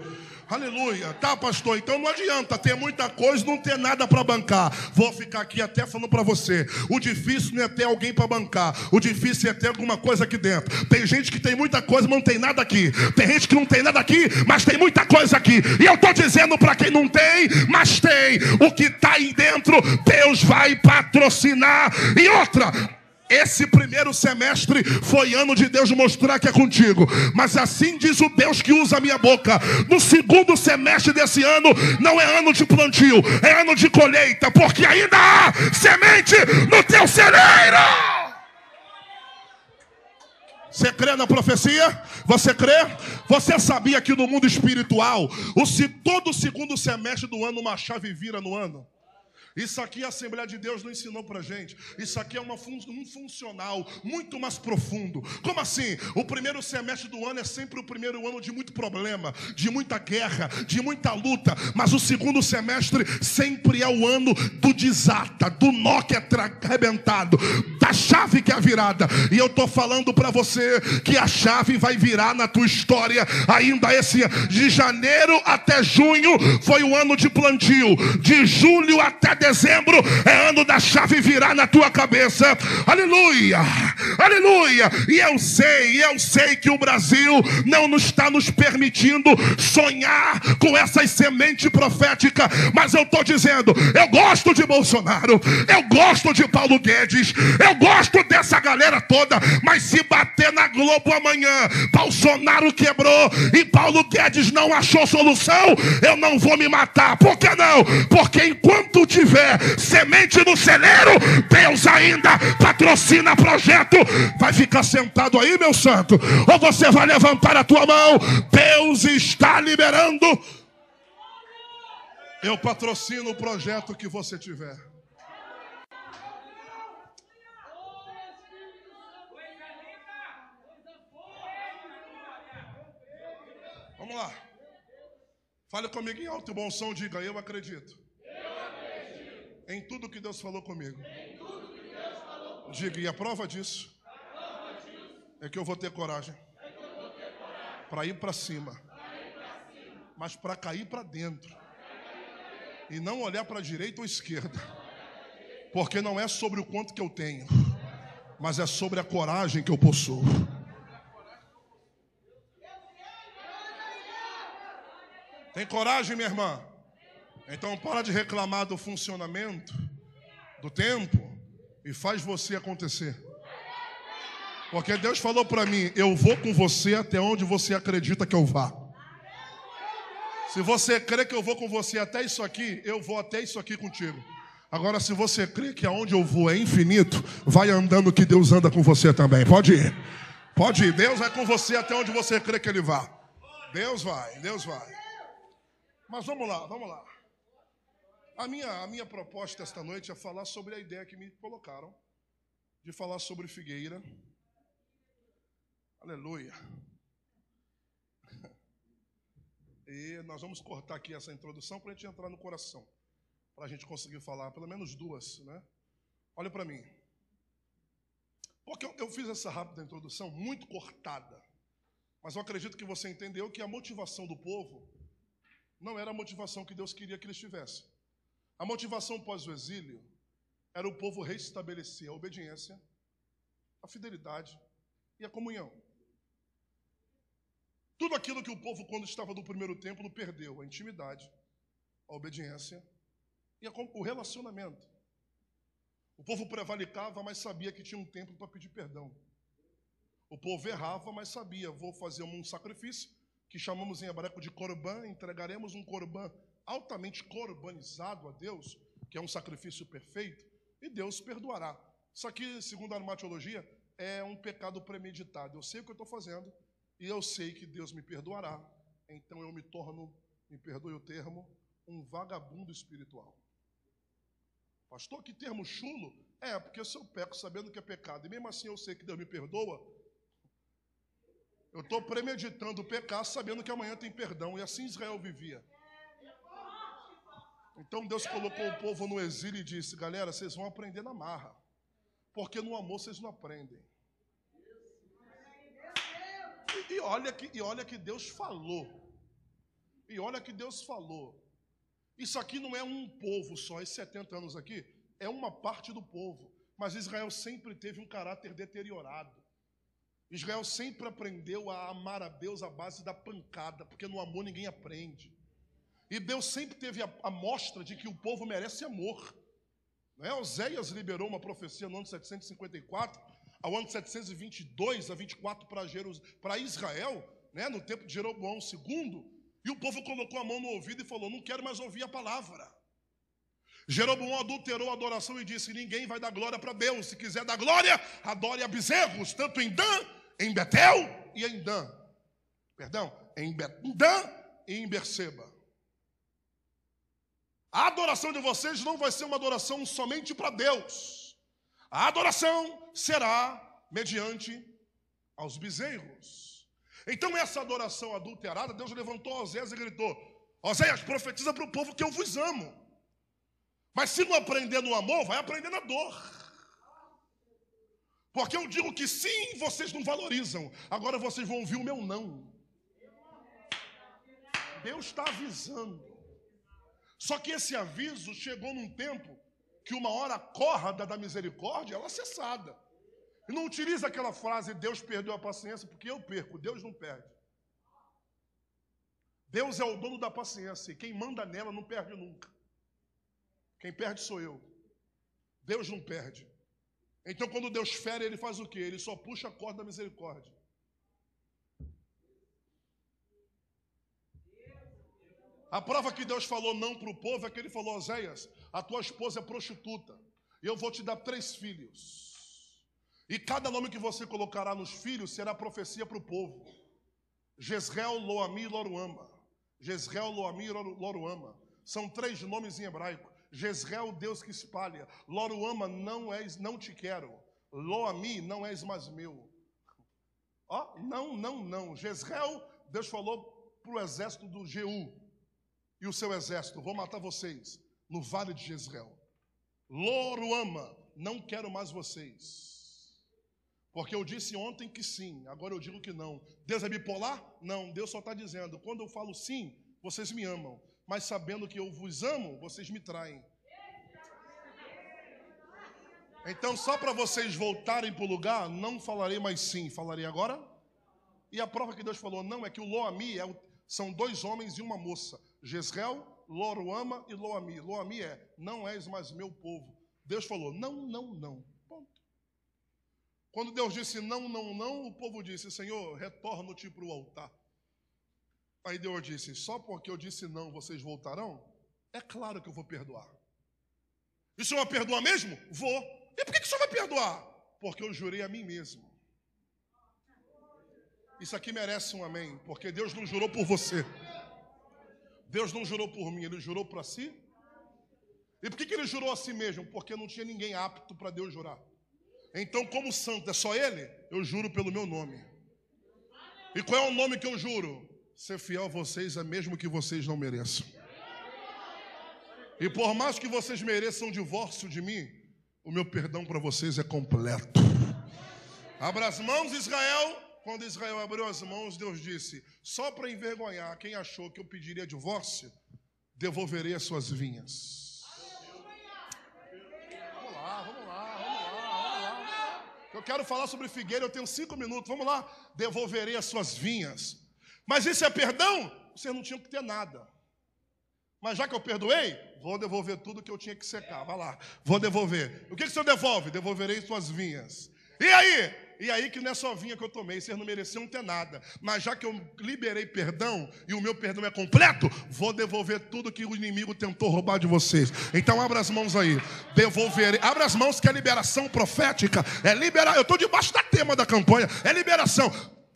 Aleluia. Tá, pastor? Então não adianta ter muita coisa não ter nada para bancar. Vou ficar aqui até falando para você. O difícil não é ter alguém para bancar. O difícil é ter alguma coisa aqui dentro. Tem gente que tem muita coisa, mas não tem nada aqui. Tem gente que não tem nada aqui, mas tem muita coisa aqui. E eu estou dizendo para quem não tem, mas tem. O que está aí dentro, Deus vai patrocinar. E outra, esse primeiro semestre foi ano de Deus mostrar que é contigo. Mas assim diz o Deus que usa a minha boca. No segundo semestre desse ano, não é ano de plantio, é ano de colheita, porque ainda há semente no teu celeiro. Você crê na profecia? Você crê? Você sabia que no mundo espiritual, o, todo segundo semestre do ano, uma chave vira no ano? Isso aqui a Assembleia de Deus não ensinou para gente. Isso aqui é fun um funcional muito mais profundo. Como assim? O primeiro semestre do ano é sempre o primeiro ano de muito problema, de muita guerra, de muita luta. Mas o segundo semestre sempre é o ano do desata, do nó que é arrebentado, da chave que é virada. E eu estou falando para você que a chave vai virar na tua história ainda esse ano. De janeiro até junho foi o ano de plantio. De julho até dezembro é ano da chave virar na tua cabeça. Aleluia, aleluia. E eu sei, eu sei que o Brasil não nos está nos permitindo sonhar com essas sementes proféticas, mas eu estou dizendo, eu gosto de Bolsonaro, eu gosto de Paulo Guedes, eu gosto dessa galera toda, mas se bater na Globo amanhã, Bolsonaro quebrou e Paulo Guedes não achou solução, eu não vou me matar. Por que não? Porque enquanto tiver semente no celeiro, Deus ainda patrocina projeto. Vai ficar sentado aí, meu santo? Ou você vai levantar a tua mão? Deus está liberando. Eu patrocino o projeto que você tiver. Vamos lá. Fale comigo em alto e bom som, diga, eu acredito. Em tudo que Deus falou comigo. Diga, e a prova disso, é que eu vou ter coragem, para ir para cima, cima, mas para cair para dentro. E não olhar para a direita ou esquerda. Porque não é sobre o quanto que eu tenho, mas é sobre a coragem que eu possuo. Tem coragem, minha irmã? Então para de reclamar do funcionamento, do tempo, e faz você acontecer. Porque Deus falou para mim: eu vou com você até onde você acredita que eu vá. Se você crê que eu vou com você até isso aqui, eu vou até isso aqui contigo. Agora, se você crê que aonde eu vou é infinito, vai andando que Deus anda com você também. Pode ir. Pode ir. Deus vai com você até onde você crê que Ele vá. Deus vai, Deus vai. Mas vamos lá, vamos lá. A minha, a minha proposta esta noite é falar sobre a ideia que me colocaram, de falar sobre figueira. Aleluia. E nós vamos cortar aqui essa introdução para a gente entrar no coração, para a gente conseguir falar pelo menos duas, né? Olha para mim. Porque eu, eu fiz essa rápida introdução muito cortada, mas eu acredito que você entendeu que a motivação do povo não era a motivação que Deus queria que eles tivessem. A motivação pós o exílio era o povo restabelecer a obediência, a fidelidade e a comunhão. Tudo aquilo que o povo, quando estava no primeiro templo, perdeu: a intimidade, a obediência e o relacionamento. O povo prevalicava, mas sabia que tinha um templo para pedir perdão. O povo errava, mas sabia: vou fazer um sacrifício, que chamamos em hebraico de corban, entregaremos um corban altamente corbanizado a Deus, que é um sacrifício perfeito, e Deus perdoará. Isso aqui, segundo a armatologia, é um pecado premeditado. Eu sei o que eu estou fazendo, e eu sei que Deus me perdoará, então eu me torno, me perdoe o termo, um vagabundo espiritual. Pastor, que termo chulo? É, porque se eu peco sabendo que é pecado, e mesmo assim eu sei que Deus me perdoa, eu estou premeditando pecar sabendo que amanhã tem perdão, e assim Israel vivia. Então Deus colocou o povo no exílio e disse: galera, vocês vão aprender na marra, porque no amor vocês não aprendem. E, olha que, e olha que Deus falou. E olha que Deus falou. Isso aqui não é um povo só, esses 70 anos aqui, é uma parte do povo. Mas Israel sempre teve um caráter deteriorado. Israel sempre aprendeu a amar a Deus à base da pancada, porque no amor ninguém aprende. E Deus sempre teve a, a mostra de que o povo merece amor. Né? Oséias liberou uma profecia no ano 754, ao ano 722 a 24 para Israel, né, no tempo de Jeroboão II, e o povo colocou a mão no ouvido e falou: Não quero mais ouvir a palavra. Jeroboão adulterou a adoração e disse: Ninguém vai dar glória para Deus. Se quiser dar glória, adore a bezerros, tanto em Dan, em Betel e em Dan. Perdão, em Dan e em Berseba. A adoração de vocês não vai ser uma adoração somente para Deus. A adoração será mediante aos bezerros. Então, essa adoração adulterada, Deus levantou Oséias e gritou: Oséias, profetiza para o povo que eu vos amo. Mas se não aprender no amor, vai aprender na dor. Porque eu digo que sim, vocês não valorizam. Agora vocês vão ouvir o meu não. Deus está avisando. Só que esse aviso chegou num tempo que uma hora corda da misericórdia, ela é cessada. E não utiliza aquela frase, Deus perdeu a paciência, porque eu perco, Deus não perde. Deus é o dono da paciência, e quem manda nela não perde nunca. Quem perde sou eu. Deus não perde. Então, quando Deus fere, ele faz o quê? Ele só puxa a corda da misericórdia. A prova que Deus falou não para o povo é que ele falou: Oséias, a tua esposa é prostituta, e eu vou te dar três filhos. E cada nome que você colocará nos filhos será profecia para o povo: Jezreel, Loami e Loruama. Jezreel, Loami e Loruama. São três nomes em hebraico. Jezreel, Deus que espalha. Loruama, não és, não te quero. Loami, não és mais meu. Ó, oh, não, não, não. Jezreel, Deus falou para o exército do Jeú e o seu exército: vou matar vocês no vale de Jezreel. Loruama, não quero mais vocês. Porque eu disse ontem que sim, agora eu digo que não. Deus é bipolar? Não, Deus só está dizendo: quando eu falo sim, vocês me amam, mas sabendo que eu vos amo, vocês me traem. Então, só para vocês voltarem para o lugar, não falarei mais sim, falarei agora. E a prova que Deus falou não é que o Loami é são dois homens e uma moça. Jezreel, Loruama e Loami. Loami é, não és mais meu povo. Deus falou, não, não, não. Ponto. Quando Deus disse não, não, não, o povo disse, Senhor, retorno-te para o altar. Aí Deus disse, só porque eu disse não, vocês voltarão? É claro que eu vou perdoar. E o Senhor vai perdoar mesmo? Vou. E por que, que o Senhor vai perdoar? Porque eu jurei a mim mesmo. Isso aqui merece um amém, porque Deus não jurou por você. Deus não jurou por mim, ele jurou para si. E por que, que ele jurou a si mesmo? Porque não tinha ninguém apto para Deus jurar. Então, como santo é só ele, eu juro pelo meu nome. E qual é o nome que eu juro? Ser fiel a vocês é mesmo que vocês não mereçam. E por mais que vocês mereçam divórcio de mim, o meu perdão para vocês é completo. Abra as mãos, Israel. Quando Israel abriu as mãos, Deus disse: Só para envergonhar quem achou que eu pediria divórcio, devolverei as suas vinhas. Vamos lá, vamos lá, vamos lá, vamos lá. Eu quero falar sobre figueira, eu tenho cinco minutos. Vamos lá. Devolverei as suas vinhas. Mas isso é perdão? Vocês não tinham que ter nada. Mas já que eu perdoei, vou devolver tudo que eu tinha que secar. Vai lá, vou devolver. O que, que o senhor devolve? Devolverei suas vinhas. E aí? E aí que não é só vinha que eu tomei, vocês não mereciam ter nada. Mas já que eu liberei perdão e o meu perdão é completo, vou devolver tudo que o inimigo tentou roubar de vocês. Então abra as mãos aí. Devolverei. Abra as mãos que é liberação profética. É liberar. Eu estou debaixo da tema da campanha. É liberação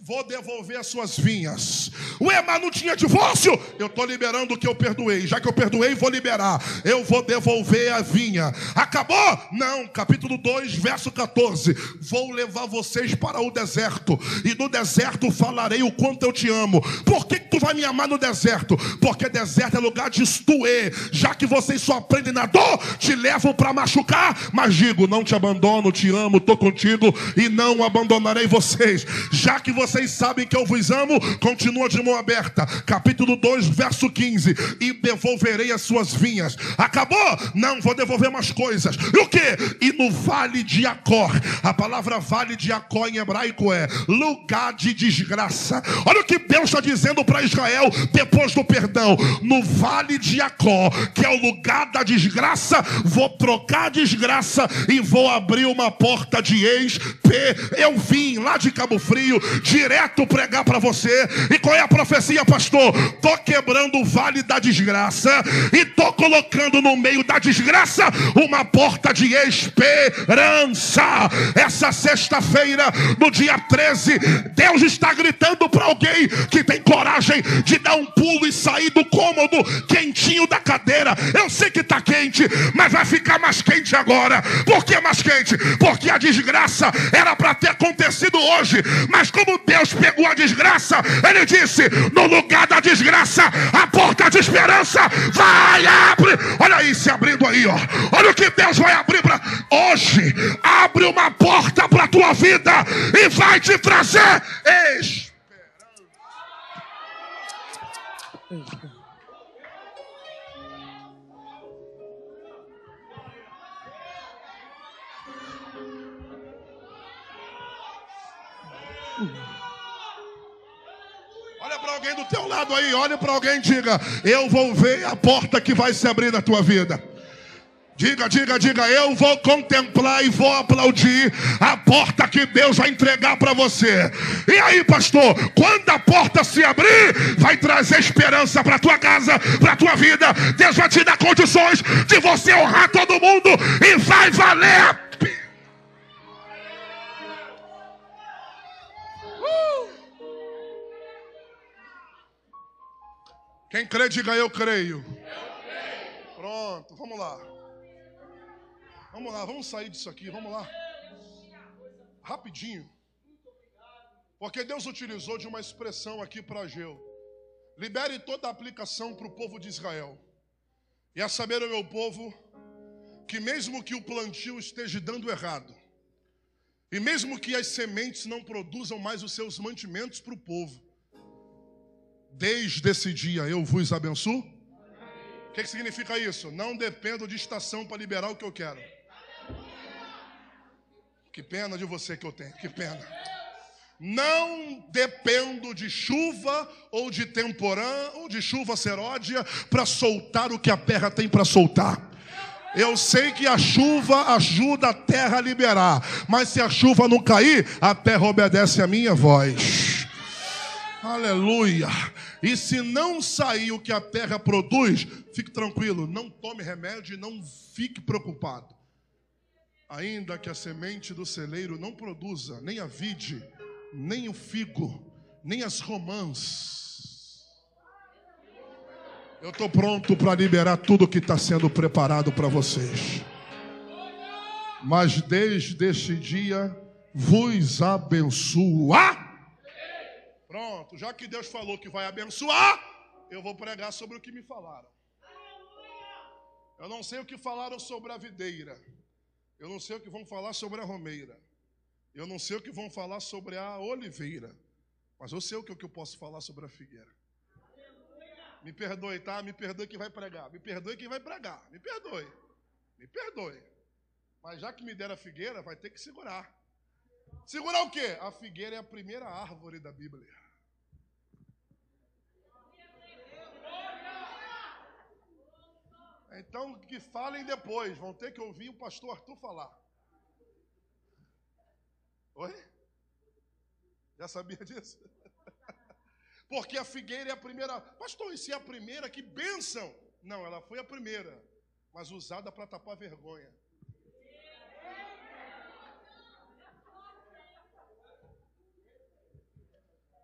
vou devolver as suas vinhas. Ué, mas não tinha divórcio? Eu estou liberando o que eu perdoei. Já que eu perdoei, vou liberar. Eu vou devolver a vinha. Acabou? Não. Capítulo 2, verso 14. Vou levar vocês para o deserto. E no deserto falarei o quanto eu te amo. Por que, que tu vai me amar no deserto? Porque deserto é lugar de estuer. Já que vocês só aprendem na dor, te levam para machucar. Mas digo, não te abandono, te amo, estou contigo e não abandonarei vocês. Já que vocês vocês sabem que eu vos amo, continua de mão aberta. Capítulo 2, verso 15. E devolverei as suas vinhas. Acabou? Não, vou devolver mais coisas. E o que? E no vale de Acor. A palavra vale de Acor em hebraico é lugar de desgraça. Olha o que Deus está dizendo para Israel depois do perdão. No vale de Acor, que é o lugar da desgraça, vou trocar a desgraça e vou abrir uma porta de ex-P. Eu vim lá de Cabo Frio, de direto pregar para você. E qual é a profecia, pastor? Tô quebrando o vale da desgraça e tô colocando no meio da desgraça uma porta de esperança. Essa sexta-feira, no dia 13, Deus está gritando para alguém que tem coragem de dar um pulo e sair do cômodo quentinho da cadeira. Eu sei que está quente, mas vai ficar mais quente agora. Por que mais quente? Porque a desgraça era para ter acontecido hoje, mas como Deus Deus pegou a desgraça, ele disse: no lugar da desgraça, a porta de esperança vai abrir. Olha aí, se abrindo aí, ó. Olha o que Deus vai abrir para hoje. Abre uma porta para a tua vida e vai te trazer esperança. Alguém do teu lado aí, olhe para alguém e diga: Eu vou ver a porta que vai se abrir na tua vida. Diga, diga, diga, eu vou contemplar e vou aplaudir a porta que Deus vai entregar para você. E aí, pastor, quando a porta se abrir, vai trazer esperança para tua casa, para tua vida. Deus vai te dar condições de você honrar todo mundo e vai valer a Quem crê, diga eu creio. eu creio. Pronto, vamos lá. Vamos lá, vamos sair disso aqui, vamos lá. Rapidinho. Porque Deus utilizou de uma expressão aqui para Ageu. Libere toda a aplicação para o povo de Israel. E a saber o meu povo, que mesmo que o plantio esteja dando errado, e mesmo que as sementes não produzam mais os seus mantimentos para o povo, Desde esse dia eu vos abençoo. O que, que significa isso? Não dependo de estação para liberar o que eu quero. Que pena de você que eu tenho, que pena. Não dependo de chuva ou de temporã ou de chuva seródia para soltar o que a terra tem para soltar. Eu sei que a chuva ajuda a terra a liberar, mas se a chuva não cair, a terra obedece a minha voz. Aleluia. E se não sair o que a terra produz, fique tranquilo, não tome remédio e não fique preocupado. Ainda que a semente do celeiro não produza nem a vide, nem o figo, nem as romãs. Eu estou pronto para liberar tudo que está sendo preparado para vocês. Mas desde este dia vos abençoar. Pronto, já que Deus falou que vai abençoar, eu vou pregar sobre o que me falaram. Eu não sei o que falaram sobre a videira. Eu não sei o que vão falar sobre a romeira. Eu não sei o que vão falar sobre a oliveira, mas eu sei o que eu posso falar sobre a figueira. Me perdoe, tá? Me perdoe quem vai pregar. Me perdoe quem vai pregar. Me perdoe. Me perdoe. Mas já que me deram a figueira, vai ter que segurar. Segurar o quê? A figueira é a primeira árvore da Bíblia. Então, que falem depois. Vão ter que ouvir o pastor Arthur falar. Oi? Já sabia *laughs* disso? Porque a figueira é a primeira. Pastor, e se é a primeira, que bênção! Não, ela foi a primeira, mas usada para tapar vergonha.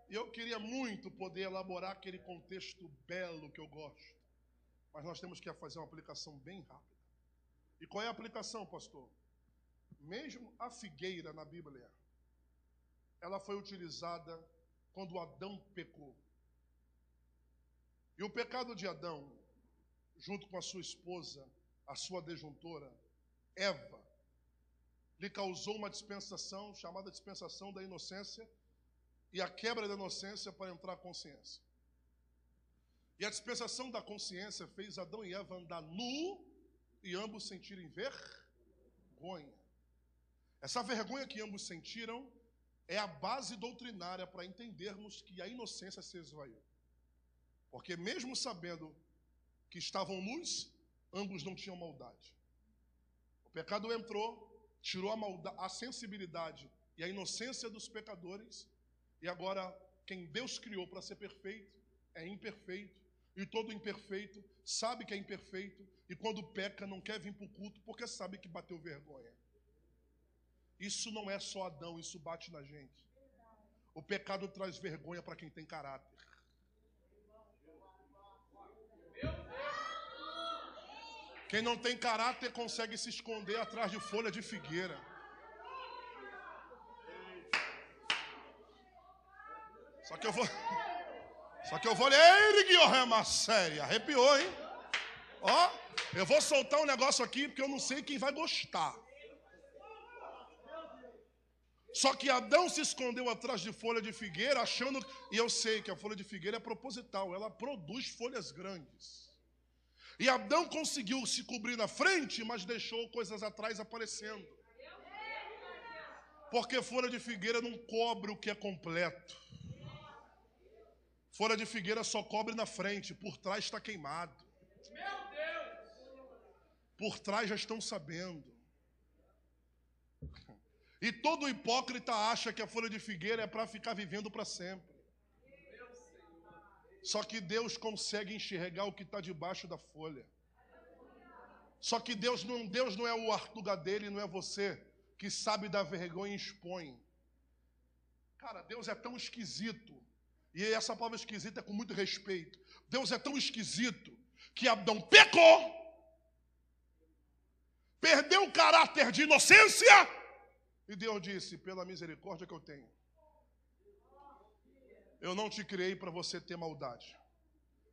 E eu queria muito poder elaborar aquele contexto belo que eu gosto. Mas nós temos que fazer uma aplicação bem rápida. E qual é a aplicação, pastor? Mesmo a figueira na Bíblia, ela foi utilizada quando Adão pecou. E o pecado de Adão, junto com a sua esposa, a sua desjuntora, Eva, lhe causou uma dispensação chamada dispensação da inocência e a quebra da inocência para entrar a consciência. E a dispensação da consciência fez Adão e Eva andar nu e ambos sentirem vergonha. Essa vergonha que ambos sentiram é a base doutrinária para entendermos que a inocência se esvaiu. Porque, mesmo sabendo que estavam nus, ambos não tinham maldade. O pecado entrou, tirou a, maldade, a sensibilidade e a inocência dos pecadores, e agora quem Deus criou para ser perfeito é imperfeito, e todo imperfeito sabe que é imperfeito, e quando peca não quer vir para o culto porque sabe que bateu vergonha. Isso não é só Adão, isso bate na gente. O pecado traz vergonha para quem tem caráter. Quem não tem caráter consegue se esconder atrás de folha de figueira. Só que eu vou. Só que eu vou ler Guilherme séria. Arrepiou, hein? Ó, eu vou soltar um negócio aqui porque eu não sei quem vai gostar. Só que Adão se escondeu atrás de folha de figueira, achando. E eu sei que a folha de figueira é proposital, ela produz folhas grandes. E Adão conseguiu se cobrir na frente, mas deixou coisas atrás aparecendo. Porque folha de figueira não cobre o que é completo. Folha de figueira só cobre na frente, por trás está queimado. Por trás já estão sabendo. E todo hipócrita acha que a folha de figueira é para ficar vivendo para sempre. Só que Deus consegue enxergar o que está debaixo da folha. Só que Deus não, Deus não é o Artuga dele, não é você que sabe da vergonha e expõe. Cara, Deus é tão esquisito. E essa palavra esquisita é com muito respeito. Deus é tão esquisito que Adão pecou, perdeu o caráter de inocência e Deus disse: pela misericórdia que eu tenho, eu não te criei para você ter maldade.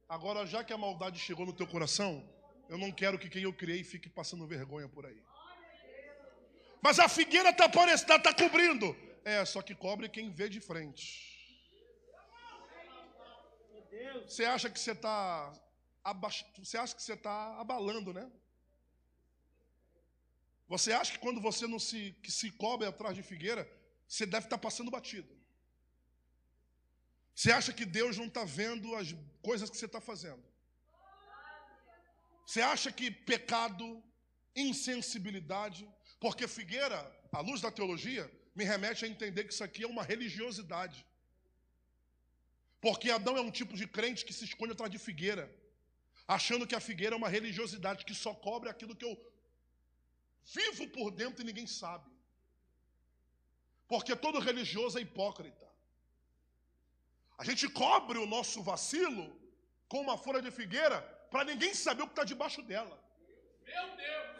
Agora, já que a maldade chegou no teu coração, eu não quero que quem eu criei fique passando vergonha por aí. Mas a figueira está tá, tá cobrindo. É, só que cobre quem vê de frente. Você acha que você está você acha que você está abalando, né? Você acha que quando você não se, que se cobre atrás de figueira, você deve estar passando batido. Você acha que Deus não está vendo as coisas que você está fazendo. Você acha que pecado, insensibilidade, porque figueira, à luz da teologia, me remete a entender que isso aqui é uma religiosidade. Porque Adão é um tipo de crente que se esconde atrás de figueira, achando que a figueira é uma religiosidade que só cobre aquilo que eu vivo por dentro e ninguém sabe. Porque todo religioso é hipócrita. A gente cobre o nosso vacilo com uma folha de figueira para ninguém saber o que está debaixo dela. Meu Deus!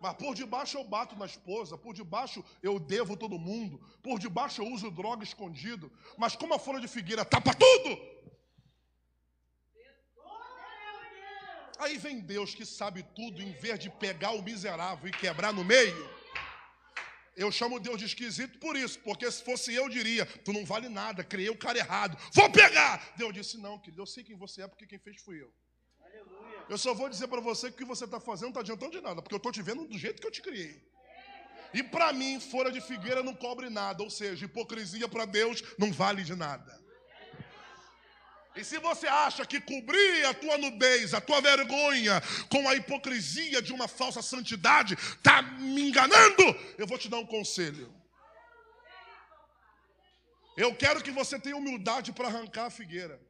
Mas por debaixo eu bato na esposa, por debaixo eu devo todo mundo, por debaixo eu uso droga escondido. Mas como a folha de figueira tapa tudo, Aí vem Deus que sabe tudo, em vez de pegar o miserável e quebrar no meio. Eu chamo Deus de esquisito por isso, porque se fosse eu, diria: Tu não vale nada, criei o cara errado, vou pegar. Deus disse: Não, querido, eu sei quem você é, porque quem fez fui eu. Eu só vou dizer para você que o que você está fazendo não está adiantando de nada, porque eu estou te vendo do jeito que eu te criei. E para mim, folha de figueira não cobre nada, ou seja, hipocrisia para Deus não vale de nada. E se você acha que cobrir a tua nudez, a tua vergonha, com a hipocrisia de uma falsa santidade, está me enganando, eu vou te dar um conselho. Eu quero que você tenha humildade para arrancar a figueira.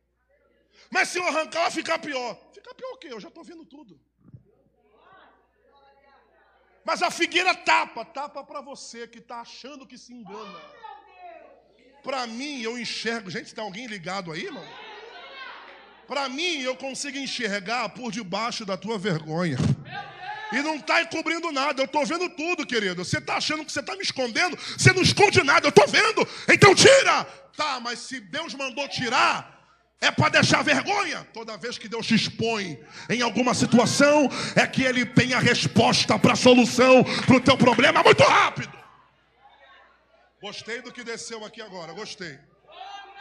Mas se eu arrancar, vai ficar pior. Fica pior o quê? Eu já estou vendo tudo. Mas a figueira tapa, tapa para você que está achando que se engana. Para mim, eu enxergo. Gente, tem alguém ligado aí, irmão? Para mim, eu consigo enxergar por debaixo da tua vergonha. E não está encobrindo nada, eu estou vendo tudo, querido. Você está achando que você está me escondendo? Você não esconde nada, eu estou vendo. Então tira! Tá, mas se Deus mandou tirar, é para deixar vergonha. Toda vez que Deus te expõe em alguma situação, é que Ele tem a resposta para a solução para o teu problema muito rápido. Gostei do que desceu aqui agora, gostei.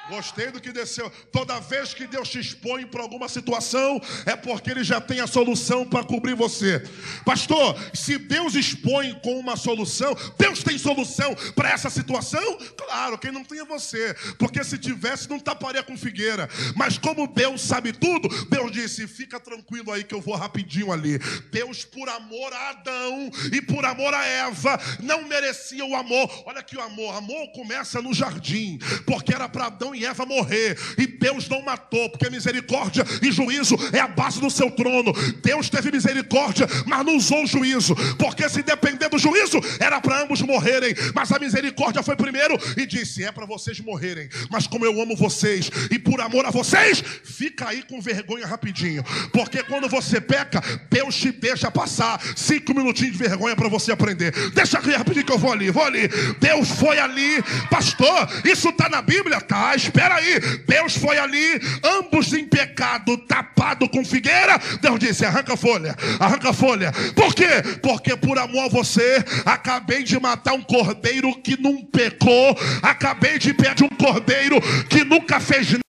Gostei do que desceu. Toda vez que Deus te expõe para alguma situação, é porque Ele já tem a solução para cobrir você. Pastor, se Deus expõe com uma solução, Deus tem solução para essa situação? Claro, quem não tem é você. Porque se tivesse, não taparia com figueira. Mas como Deus sabe tudo, Deus disse: fica tranquilo aí que eu vou rapidinho ali. Deus, por amor a Adão e por amor a Eva, não merecia o amor. Olha que o amor, amor começa no jardim, porque era para Adão e Eva morrer. E Deus não matou, porque misericórdia e juízo é a base do seu trono. Deus teve misericórdia, mas não usou o juízo, porque se depender do juízo, era para ambos morrerem. Mas a misericórdia foi primeiro e disse: É para vocês morrerem. Mas como eu amo vocês e por amor a vocês, fica aí com vergonha rapidinho. Porque quando você peca, Deus te deixa passar cinco minutinhos de vergonha para você aprender. Deixa aqui rapidinho que eu vou ali, vou ali. Deus foi ali, pastor. Isso está na Bíblia? Tá, espera aí. Deus foi ali, ambos em pecado, tapado com figueira. Deus disse: arranca a folha, arranca a folha. Por quê? Porque por amor a você, acabei de matar um cordeiro que não pecou, acabei de perder um cordeiro que nunca fez nada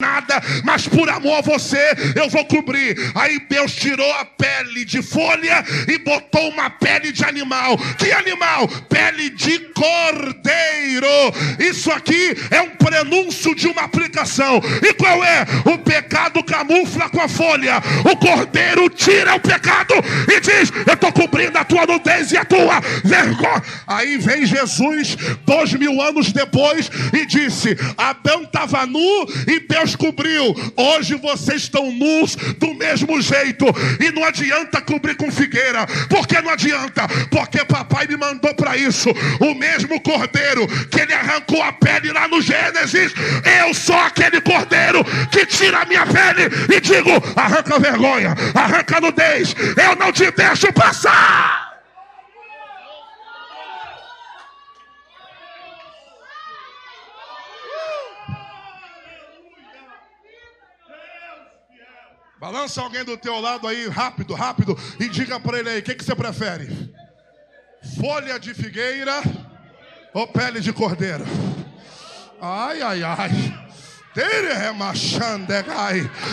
nada, mas por amor a você eu vou cobrir. Aí Deus tirou a pele de folha e botou uma pele de animal. Que animal? Pele de cordeiro. Isso aqui é um prenúncio de uma aplicação. E qual é? O pecado camufla com a folha. O cordeiro tira o pecado e diz: Eu estou cobrindo a tua nudez e a tua vergonha. Aí vem Jesus, dois mil anos depois, e disse: Adão estava nu e Deus Deus cobriu. Hoje vocês estão nus do mesmo jeito. E não adianta cobrir com figueira. Por que não adianta? Porque papai me mandou para isso. O mesmo cordeiro que ele arrancou a pele lá no Gênesis. Eu sou aquele cordeiro que tira a minha pele e digo: arranca a vergonha, arranca a nudez. Eu não te deixo passar. Balança alguém do teu lado aí, rápido, rápido, e diga para ele aí: o que, que você prefere? Folha de figueira ou pele de cordeiro? Ai, ai, ai.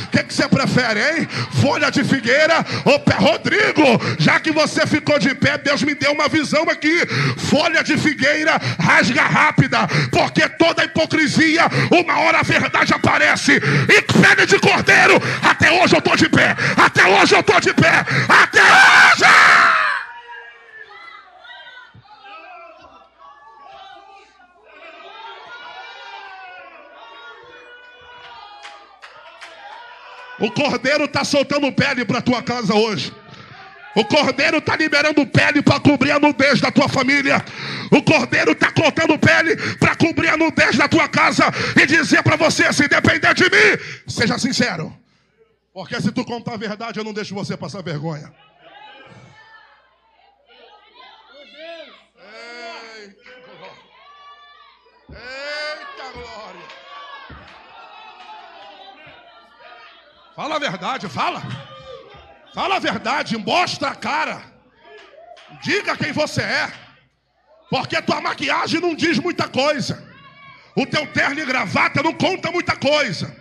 O que, que você prefere, hein? Folha de figueira ou pé Rodrigo? Já que você ficou de pé, Deus me deu uma visão aqui. Folha de figueira rasga rápida, porque toda hipocrisia, uma hora a verdade aparece. E pele de cordeiro, até hoje eu estou de pé. Até hoje eu estou de pé. Até hoje! O cordeiro está soltando pele para tua casa hoje. O cordeiro está liberando pele para cobrir a nudez da tua família. O cordeiro está cortando pele para cobrir a nudez da tua casa e dizer para você: se depender de mim, seja sincero. Porque se tu contar a verdade, eu não deixo você passar vergonha. Fala a verdade, fala. Fala a verdade, mostra a cara. Diga quem você é. Porque tua maquiagem não diz muita coisa. O teu terno e gravata não conta muita coisa.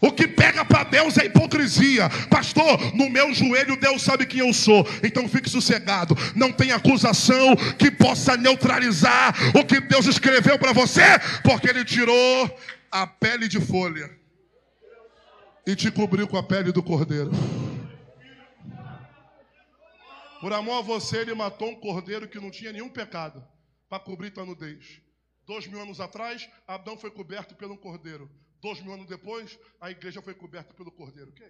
O que pega para Deus é hipocrisia. Pastor, no meu joelho Deus sabe quem eu sou. Então fique sossegado. Não tem acusação que possa neutralizar o que Deus escreveu para você, porque Ele tirou a pele de folha e te cobriu com a pele do cordeiro. Por amor a você, ele matou um cordeiro que não tinha nenhum pecado para cobrir tua nudez. Dois mil anos atrás, Adão foi coberto pelo cordeiro. Dois mil anos depois, a igreja foi coberta pelo cordeiro. Que?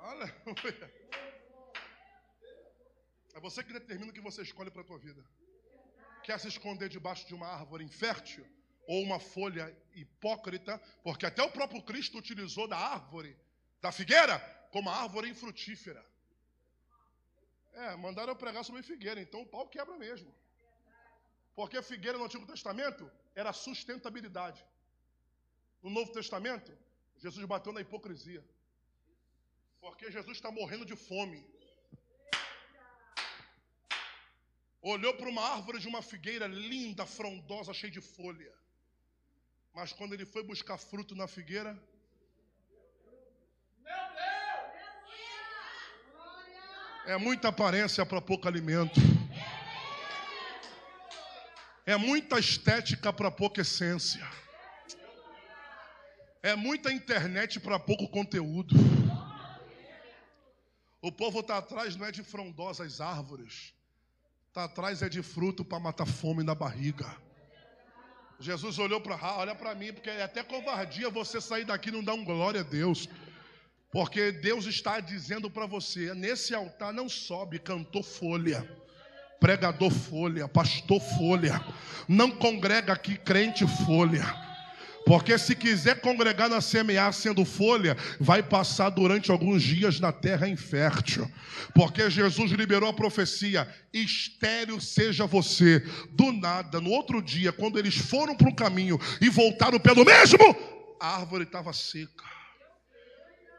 Aleluia. É você que determina o que você escolhe para a tua vida. Quer se esconder debaixo de uma árvore infértil ou uma folha hipócrita, porque até o próprio Cristo utilizou da árvore, da figueira, como árvore infrutífera. É, mandaram eu pregar sobre figueira, então o pau quebra mesmo. Porque a figueira no Antigo Testamento era sustentabilidade. No Novo Testamento, Jesus bateu na hipocrisia. Porque Jesus está morrendo de fome. Olhou para uma árvore de uma figueira linda, frondosa, cheia de folha. Mas quando ele foi buscar fruto na figueira, é muita aparência para pouco alimento. É muita estética para pouca essência. É muita internet para pouco conteúdo. O povo está atrás não é de frondosas árvores, Está atrás é de fruto para matar fome na barriga. Jesus olhou para ah, olha para mim, porque é até covardia você sair daqui e não dar um glória a Deus. Porque Deus está dizendo para você, nesse altar não sobe cantor folha, pregador folha, pastor folha, não congrega aqui crente folha. Porque se quiser congregar na semear sendo folha, vai passar durante alguns dias na terra infértil. Porque Jesus liberou a profecia: estéreo seja você. Do nada, no outro dia, quando eles foram para o caminho e voltaram pelo mesmo, a árvore estava seca.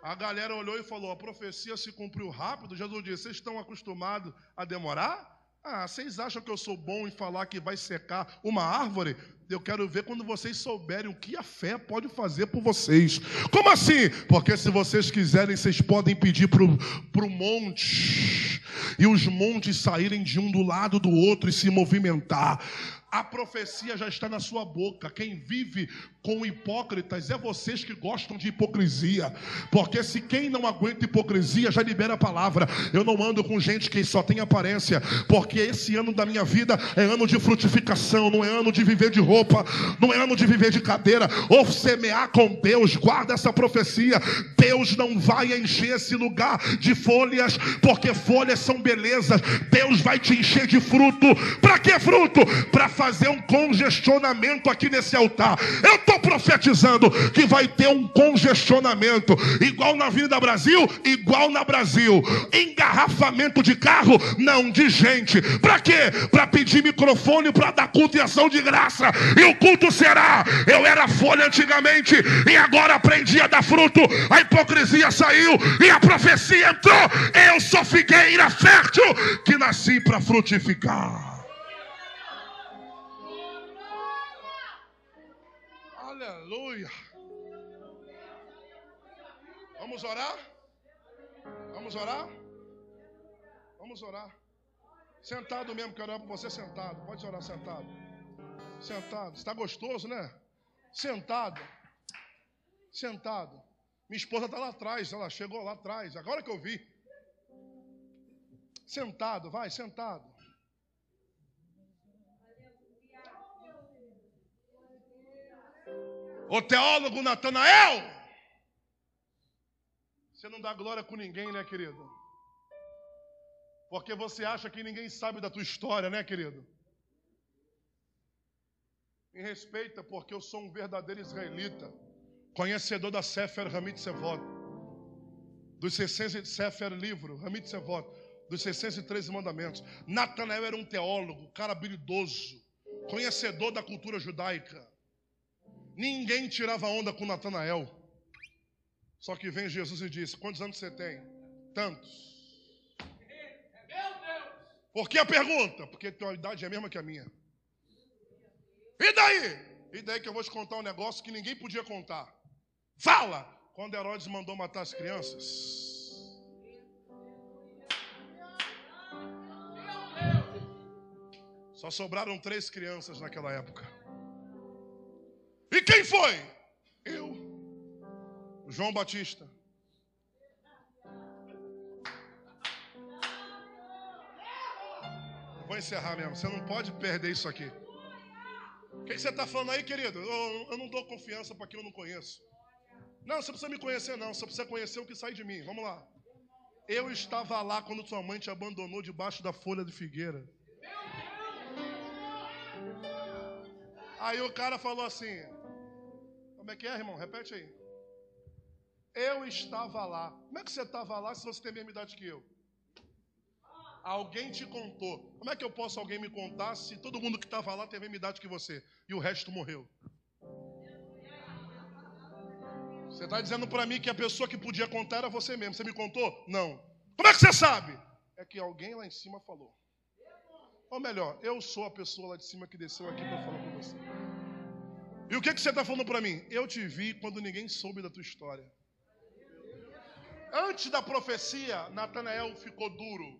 A galera olhou e falou: a profecia se cumpriu rápido. Jesus disse: vocês estão acostumados a demorar? Ah, vocês acham que eu sou bom em falar que vai secar uma árvore? Eu quero ver quando vocês souberem o que a fé pode fazer por vocês. Como assim? Porque se vocês quiserem, vocês podem pedir para o monte, e os montes saírem de um do lado do outro e se movimentar. A profecia já está na sua boca. Quem vive com hipócritas é vocês que gostam de hipocrisia. Porque se quem não aguenta hipocrisia já libera a palavra. Eu não ando com gente que só tem aparência. Porque esse ano da minha vida é ano de frutificação, não é ano de viver de roupa, não é ano de viver de cadeira. Ou semear com Deus, guarda essa profecia. Deus não vai encher esse lugar de folhas, porque folhas são belezas. Deus vai te encher de fruto. Para que fruto? Para fazer um congestionamento aqui nesse altar. Eu estou profetizando que vai ter um congestionamento, igual na Avenida Brasil, igual na Brasil. Engarrafamento de carro, não de gente. Para quê? Para pedir microfone para dar culto e ação de graça. E o culto será: eu era folha antigamente e agora aprendi a dar fruto. A hipocrisia saiu e a profecia entrou. Eu sou figueira fértil que nasci para frutificar. Vamos orar? Vamos orar? Vamos orar. Sentado mesmo, quero orar por você sentado. Pode orar sentado. Sentado. Está gostoso, né? Sentado. Sentado. Minha esposa está lá atrás, ela chegou lá atrás, agora que eu vi. Sentado, vai, sentado. O teólogo Natanael. Você não dá glória com ninguém, né, querido? Porque você acha que ninguém sabe da tua história, né, querido? Me respeita, porque eu sou um verdadeiro israelita, conhecedor da Sefer Hamid Sevot, dos 600 Sefer livro, Hamid dos 613 mandamentos. Natanael era um teólogo, cara habilidoso, conhecedor da cultura judaica. Ninguém tirava onda com Natanael. Só que vem Jesus e diz: Quantos anos você tem? Tantos. Por que a pergunta? Porque tua idade é a mesma que a minha. E daí? E daí que eu vou te contar um negócio que ninguém podia contar. Fala! Quando Herodes mandou matar as crianças. Só sobraram três crianças naquela época. E quem foi? Eu, João Batista. Vou encerrar mesmo. Você não pode perder isso aqui. O que você está falando aí, querido? Eu, eu não dou confiança para quem eu não conheço. Não, você precisa me conhecer, não. Você precisa conhecer o que sai de mim. Vamos lá. Eu estava lá quando sua mãe te abandonou debaixo da folha de figueira. Aí o cara falou assim: como é que é, irmão? Repete aí. Eu estava lá. Como é que você estava lá se você tem a mesma idade que eu? Alguém te contou. Como é que eu posso alguém me contar se todo mundo que estava lá tem a mesma idade que você e o resto morreu? Você está dizendo para mim que a pessoa que podia contar era você mesmo. Você me contou? Não. Como é que você sabe? É que alguém lá em cima falou. Ou melhor, eu sou a pessoa lá de cima que desceu aqui para falar com você. E o que, que você está falando para mim? Eu te vi quando ninguém soube da tua história. Antes da profecia, Natanael ficou duro.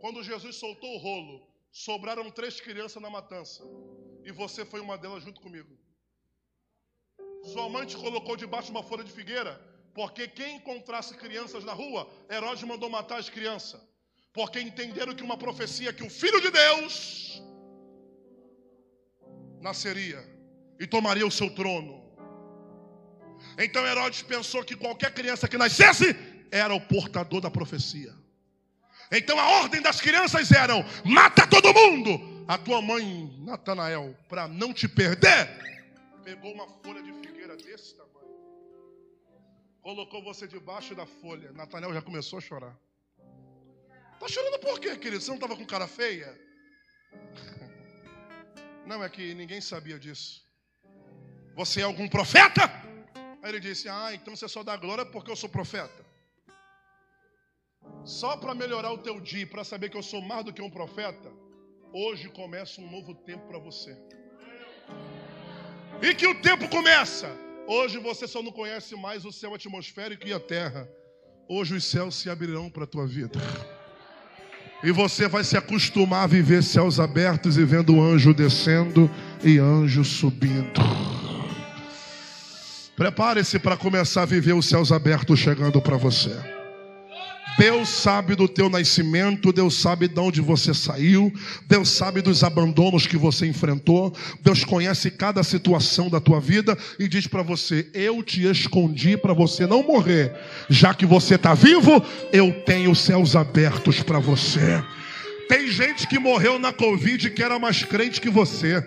Quando Jesus soltou o rolo, sobraram três crianças na matança. E você foi uma delas junto comigo. Sua mãe te colocou debaixo de uma folha de figueira, porque quem encontrasse crianças na rua, Herodes mandou matar as crianças. Porque entenderam que uma profecia que o Filho de Deus nasceria e tomaria o seu trono. Então Herodes pensou que qualquer criança que nascesse era o portador da profecia. Então a ordem das crianças eram: mata todo mundo. A tua mãe, Natanael, para não te perder, pegou uma folha de figueira desse tamanho, colocou você debaixo da folha. Natanael já começou a chorar. Tá chorando por quê, querido? Você não estava com cara feia? *laughs* Não, é que ninguém sabia disso. Você é algum profeta? Aí ele disse: Ah, então você só dá glória porque eu sou profeta. Só para melhorar o teu dia, para saber que eu sou mais do que um profeta, hoje começa um novo tempo para você. E que o tempo começa. Hoje você só não conhece mais o céu atmosférico e a terra. Hoje os céus se abrirão para a tua vida. E você vai se acostumar a viver céus abertos e vendo anjo descendo e anjo subindo. Prepare-se para começar a viver os céus abertos chegando para você. Deus sabe do teu nascimento, Deus sabe de onde você saiu, Deus sabe dos abandonos que você enfrentou, Deus conhece cada situação da tua vida e diz para você: Eu te escondi para você não morrer, já que você está vivo, eu tenho céus abertos para você. Tem gente que morreu na Covid que era mais crente que você.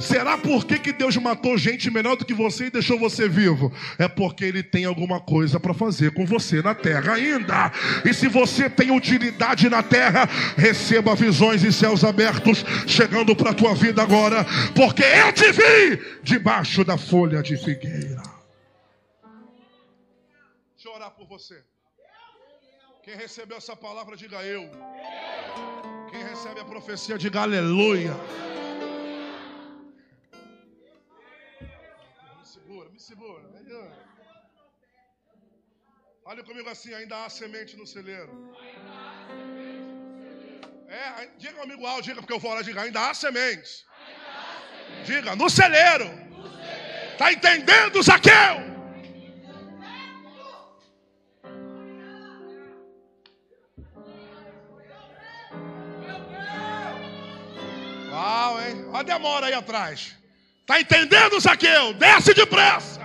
Será por que, que Deus matou gente melhor do que você e deixou você vivo? É porque Ele tem alguma coisa para fazer com você na terra ainda. E se você tem utilidade na terra, receba visões e céus abertos chegando para a tua vida agora, porque eu te vi debaixo da folha de figueira. Deixa eu orar por você. Quem recebeu essa palavra, diga eu. Quem recebe a profecia, diga aleluia. Olha comigo assim, ainda há semente no celeiro. É, diga comigo alto, diga porque eu vou lá, diga, ainda há semente. Diga, no celeiro. Está entendendo, Zaqueu? Uau, hein? Olha a demora aí atrás. Está entendendo, Zaqueu? Desce depressa.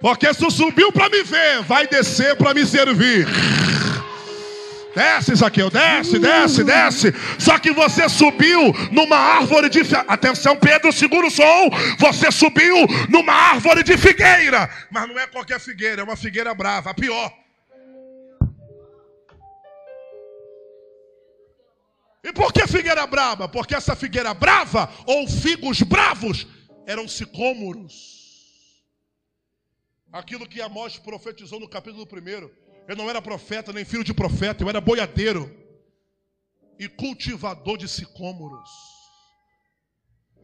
Porque se subiu para me ver, vai descer para me servir. Desce, Zaqueu, desce, desce, desce. Só que você subiu numa árvore de. Atenção, Pedro, segura o som. Você subiu numa árvore de figueira. Mas não é qualquer figueira, é uma figueira brava, a pior. E por que figueira brava? Porque essa figueira brava, ou figos bravos, eram sicômoros. Aquilo que Amós profetizou no capítulo 1. Eu não era profeta, nem filho de profeta, eu era boiadeiro e cultivador de sicômoros.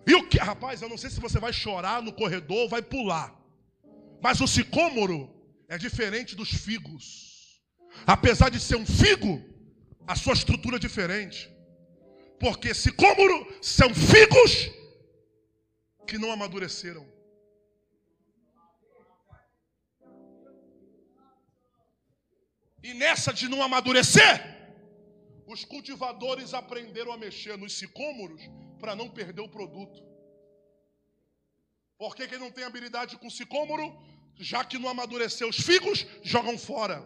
E o que, rapaz, eu não sei se você vai chorar no corredor ou vai pular. Mas o sicômoro é diferente dos figos. Apesar de ser um figo, a sua estrutura é diferente. Porque sicômoro são figos que não amadureceram. E nessa de não amadurecer, os cultivadores aprenderam a mexer nos sicômoros para não perder o produto. Porque quem não tem habilidade com sicômoro, já que não amadureceu os figos, jogam fora.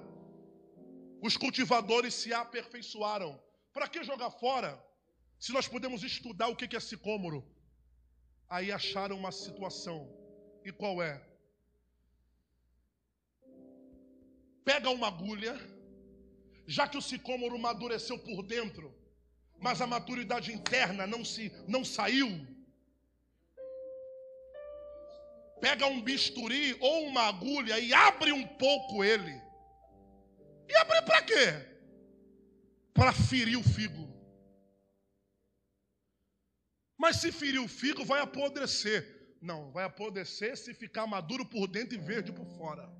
Os cultivadores se aperfeiçoaram. Para que jogar fora? Se nós podemos estudar o que é sicômoro, aí acharam uma situação. E qual é? Pega uma agulha, já que o sicômoro amadureceu por dentro, mas a maturidade interna não se não saiu. Pega um bisturi ou uma agulha e abre um pouco ele. E abre para quê? Para ferir o figo. Mas se ferir o figo, vai apodrecer. Não, vai apodrecer se ficar maduro por dentro e verde por fora.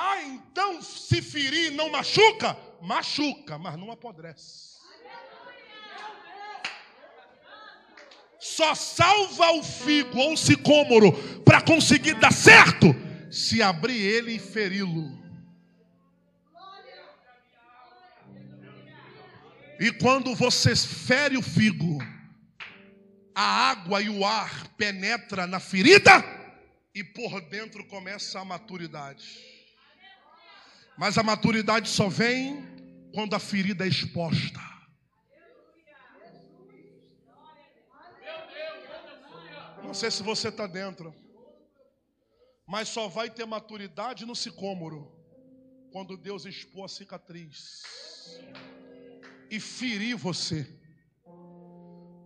Ah, então se ferir não machuca? Machuca, mas não apodrece. Só salva o figo ou o sicômoro para conseguir dar certo se abrir ele e feri-lo. E quando você fere o figo, a água e o ar penetra na ferida e por dentro começa a maturidade. Mas a maturidade só vem quando a ferida é exposta. Não sei se você está dentro, mas só vai ter maturidade no sicômoro quando Deus expor a cicatriz e ferir você.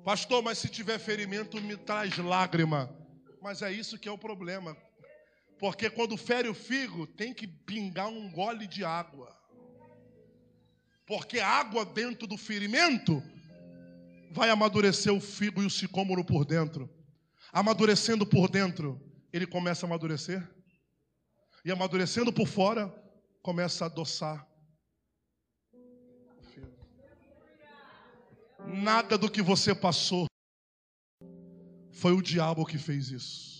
Pastor, mas se tiver ferimento, me traz lágrima. Mas é isso que é o problema. Porque quando fere o figo, tem que pingar um gole de água. Porque água dentro do ferimento vai amadurecer o figo e o sicômoro por dentro. Amadurecendo por dentro, ele começa a amadurecer. E amadurecendo por fora, começa a adoçar Nada do que você passou foi o diabo que fez isso.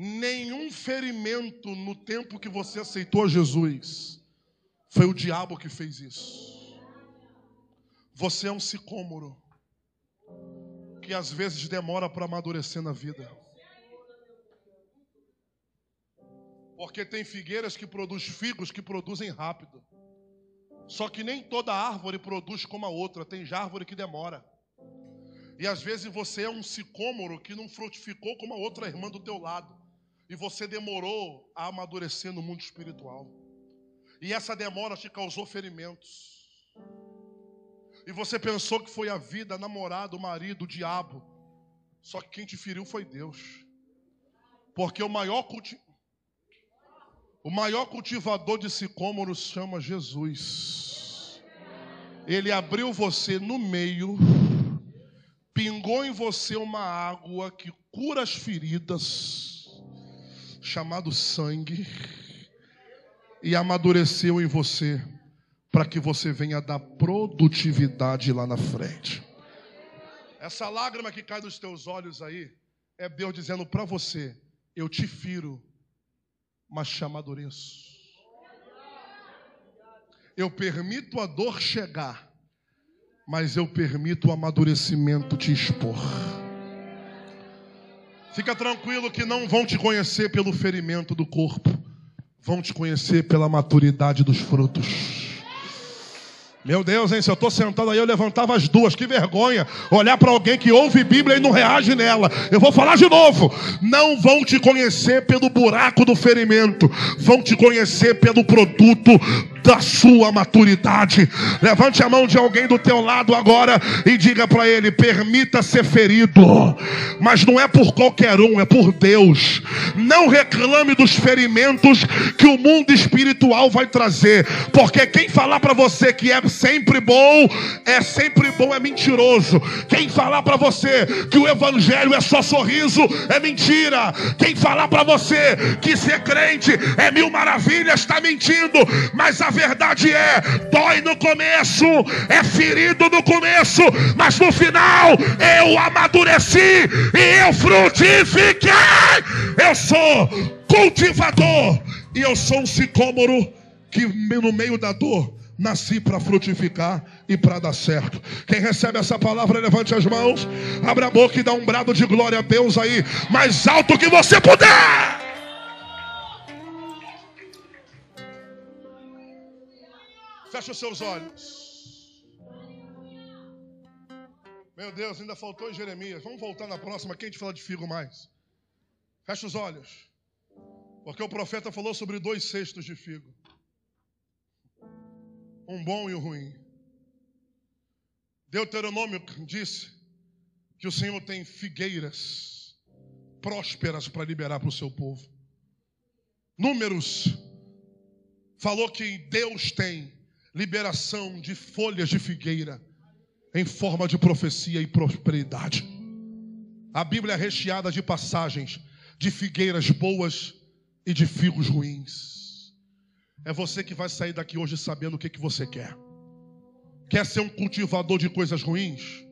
Nenhum ferimento no tempo que você aceitou Jesus foi o diabo que fez isso. Você é um sicômoro que às vezes demora para amadurecer na vida. Porque tem figueiras que produzem figos que produzem rápido. Só que nem toda árvore produz como a outra, tem já árvore que demora. E às vezes você é um sicômoro que não frutificou como a outra irmã do teu lado. E você demorou a amadurecer no mundo espiritual. E essa demora te causou ferimentos. E você pensou que foi a vida, namorado, marido, o diabo. Só que quem te feriu foi Deus. Porque o maior culti... O maior cultivador de sicômoros chama Jesus. Ele abriu você no meio, pingou em você uma água que cura as feridas, chamado sangue, e amadureceu em você para que você venha dar produtividade lá na frente. Essa lágrima que cai dos teus olhos aí é Deus dizendo para você: eu te firo mas te amadureço. Eu permito a dor chegar, mas eu permito o amadurecimento te expor. Fica tranquilo que não vão te conhecer pelo ferimento do corpo, vão te conhecer pela maturidade dos frutos. Meu Deus, hein? Se eu estou sentado aí, eu levantava as duas. Que vergonha olhar para alguém que ouve Bíblia e não reage nela. Eu vou falar de novo. Não vão te conhecer pelo buraco do ferimento, vão te conhecer pelo produto da sua maturidade. Levante a mão de alguém do teu lado agora e diga para ele: permita ser ferido, mas não é por qualquer um, é por Deus. Não reclame dos ferimentos que o mundo espiritual vai trazer, porque quem falar para você que é sempre bom, é sempre bom, é mentiroso. Quem falar para você que o evangelho é só sorriso, é mentira. Quem falar para você que ser crente é mil maravilhas, está mentindo. Mas a verdade é: dói no começo, é ferido no começo, mas no final eu amadureci e eu frutifiquei. Eu sou cultivador e eu sou um sicômoro que no meio da dor nasci para frutificar e para dar certo. Quem recebe essa palavra, levante as mãos, abra a boca e dá um brado de glória a Deus aí, mais alto que você puder. Feche os seus olhos. Meu Deus, ainda faltou em Jeremias. Vamos voltar na próxima. Quem te fala de figo mais? Feche os olhos. Porque o profeta falou sobre dois cestos de figo: um bom e um ruim. Deuteronômio disse que o Senhor tem figueiras prósperas para liberar para o seu povo. Números falou que Deus tem liberação de folhas de figueira em forma de profecia e prosperidade. A Bíblia é recheada de passagens de figueiras boas e de figos ruins. É você que vai sair daqui hoje sabendo o que, que você quer. Quer ser um cultivador de coisas ruins?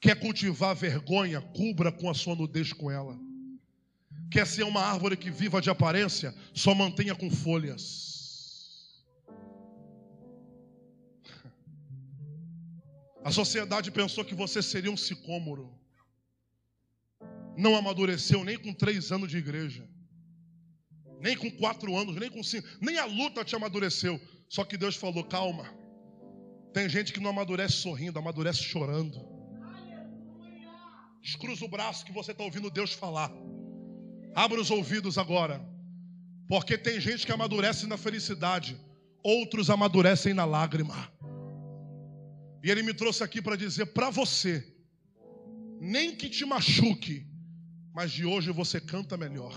Quer cultivar vergonha? Cubra com a sua nudez com ela. Quer ser uma árvore que viva de aparência? Só mantenha com folhas. A sociedade pensou que você seria um sicômoro. Não amadureceu nem com três anos de igreja, nem com quatro anos, nem com cinco, nem a luta te amadureceu. Só que Deus falou: calma. Tem gente que não amadurece sorrindo, amadurece chorando. Descruza o braço que você está ouvindo Deus falar. Abra os ouvidos agora. Porque tem gente que amadurece na felicidade, outros amadurecem na lágrima. E ele me trouxe aqui para dizer para você: nem que te machuque, mas de hoje você canta melhor,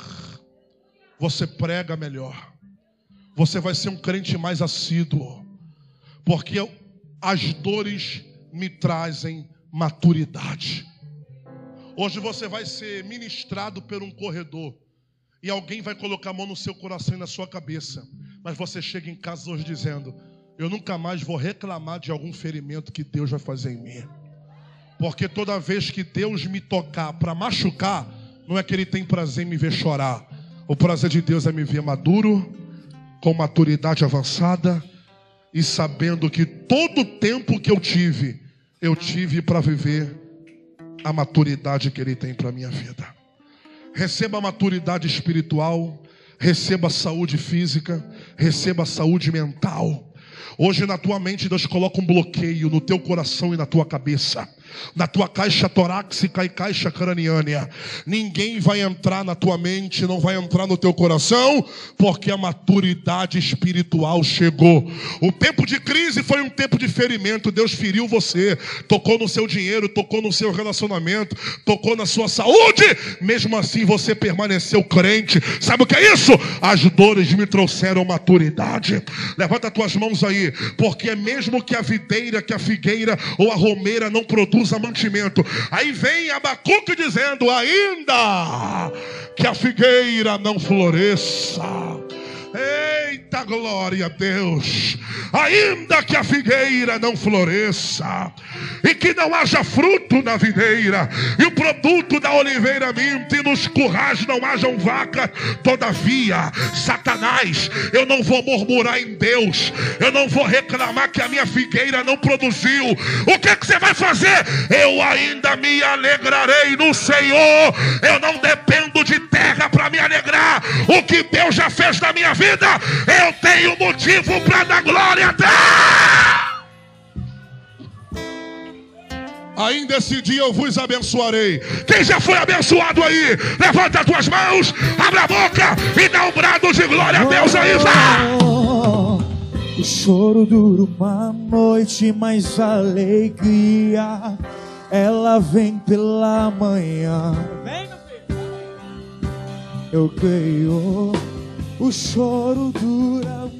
você prega melhor, você vai ser um crente mais assíduo, porque as dores me trazem maturidade. Hoje você vai ser ministrado por um corredor e alguém vai colocar a mão no seu coração e na sua cabeça, mas você chega em casa hoje dizendo: eu nunca mais vou reclamar de algum ferimento que Deus vai fazer em mim. Porque toda vez que Deus me tocar para machucar, não é que Ele tem prazer em me ver chorar. O prazer de Deus é me ver maduro, com maturidade avançada e sabendo que todo o tempo que eu tive, eu tive para viver a maturidade que Ele tem para a minha vida. Receba a maturidade espiritual receba saúde física, receba saúde mental. Hoje na tua mente Deus coloca um bloqueio no teu coração e na tua cabeça na tua caixa torácica e caixa craniana. Ninguém vai entrar na tua mente, não vai entrar no teu coração, porque a maturidade espiritual chegou. O tempo de crise foi um tempo de ferimento. Deus feriu você, tocou no seu dinheiro, tocou no seu relacionamento, tocou na sua saúde. Mesmo assim, você permaneceu crente. Sabe o que é isso? As dores me trouxeram maturidade. Levanta as tuas mãos aí, porque é mesmo que a videira, que a figueira ou a romeira não produz usa mantimento. Aí vem Abacuque dizendo: ainda que a figueira não floresça. Eita glória a Deus! Ainda que a figueira não floresça, e que não haja fruto na videira, e o produto da oliveira minta, e nos currais não hajam vacas, todavia, Satanás, eu não vou murmurar em Deus, eu não vou reclamar que a minha figueira não produziu. O que, é que você vai fazer? Eu ainda me alegrarei no Senhor, eu não dependo de terra para me alegrar. O que Deus já fez na minha vida, eu tenho motivo para dar glória a Deus. Ainda esse dia eu vos abençoarei. Quem já foi abençoado aí, levanta as tuas mãos, abre a boca e dá um brado de glória a Deus aí, vá. O choro dura uma noite, mas a alegria ela vem pela manhã. Eu creio. O choro dura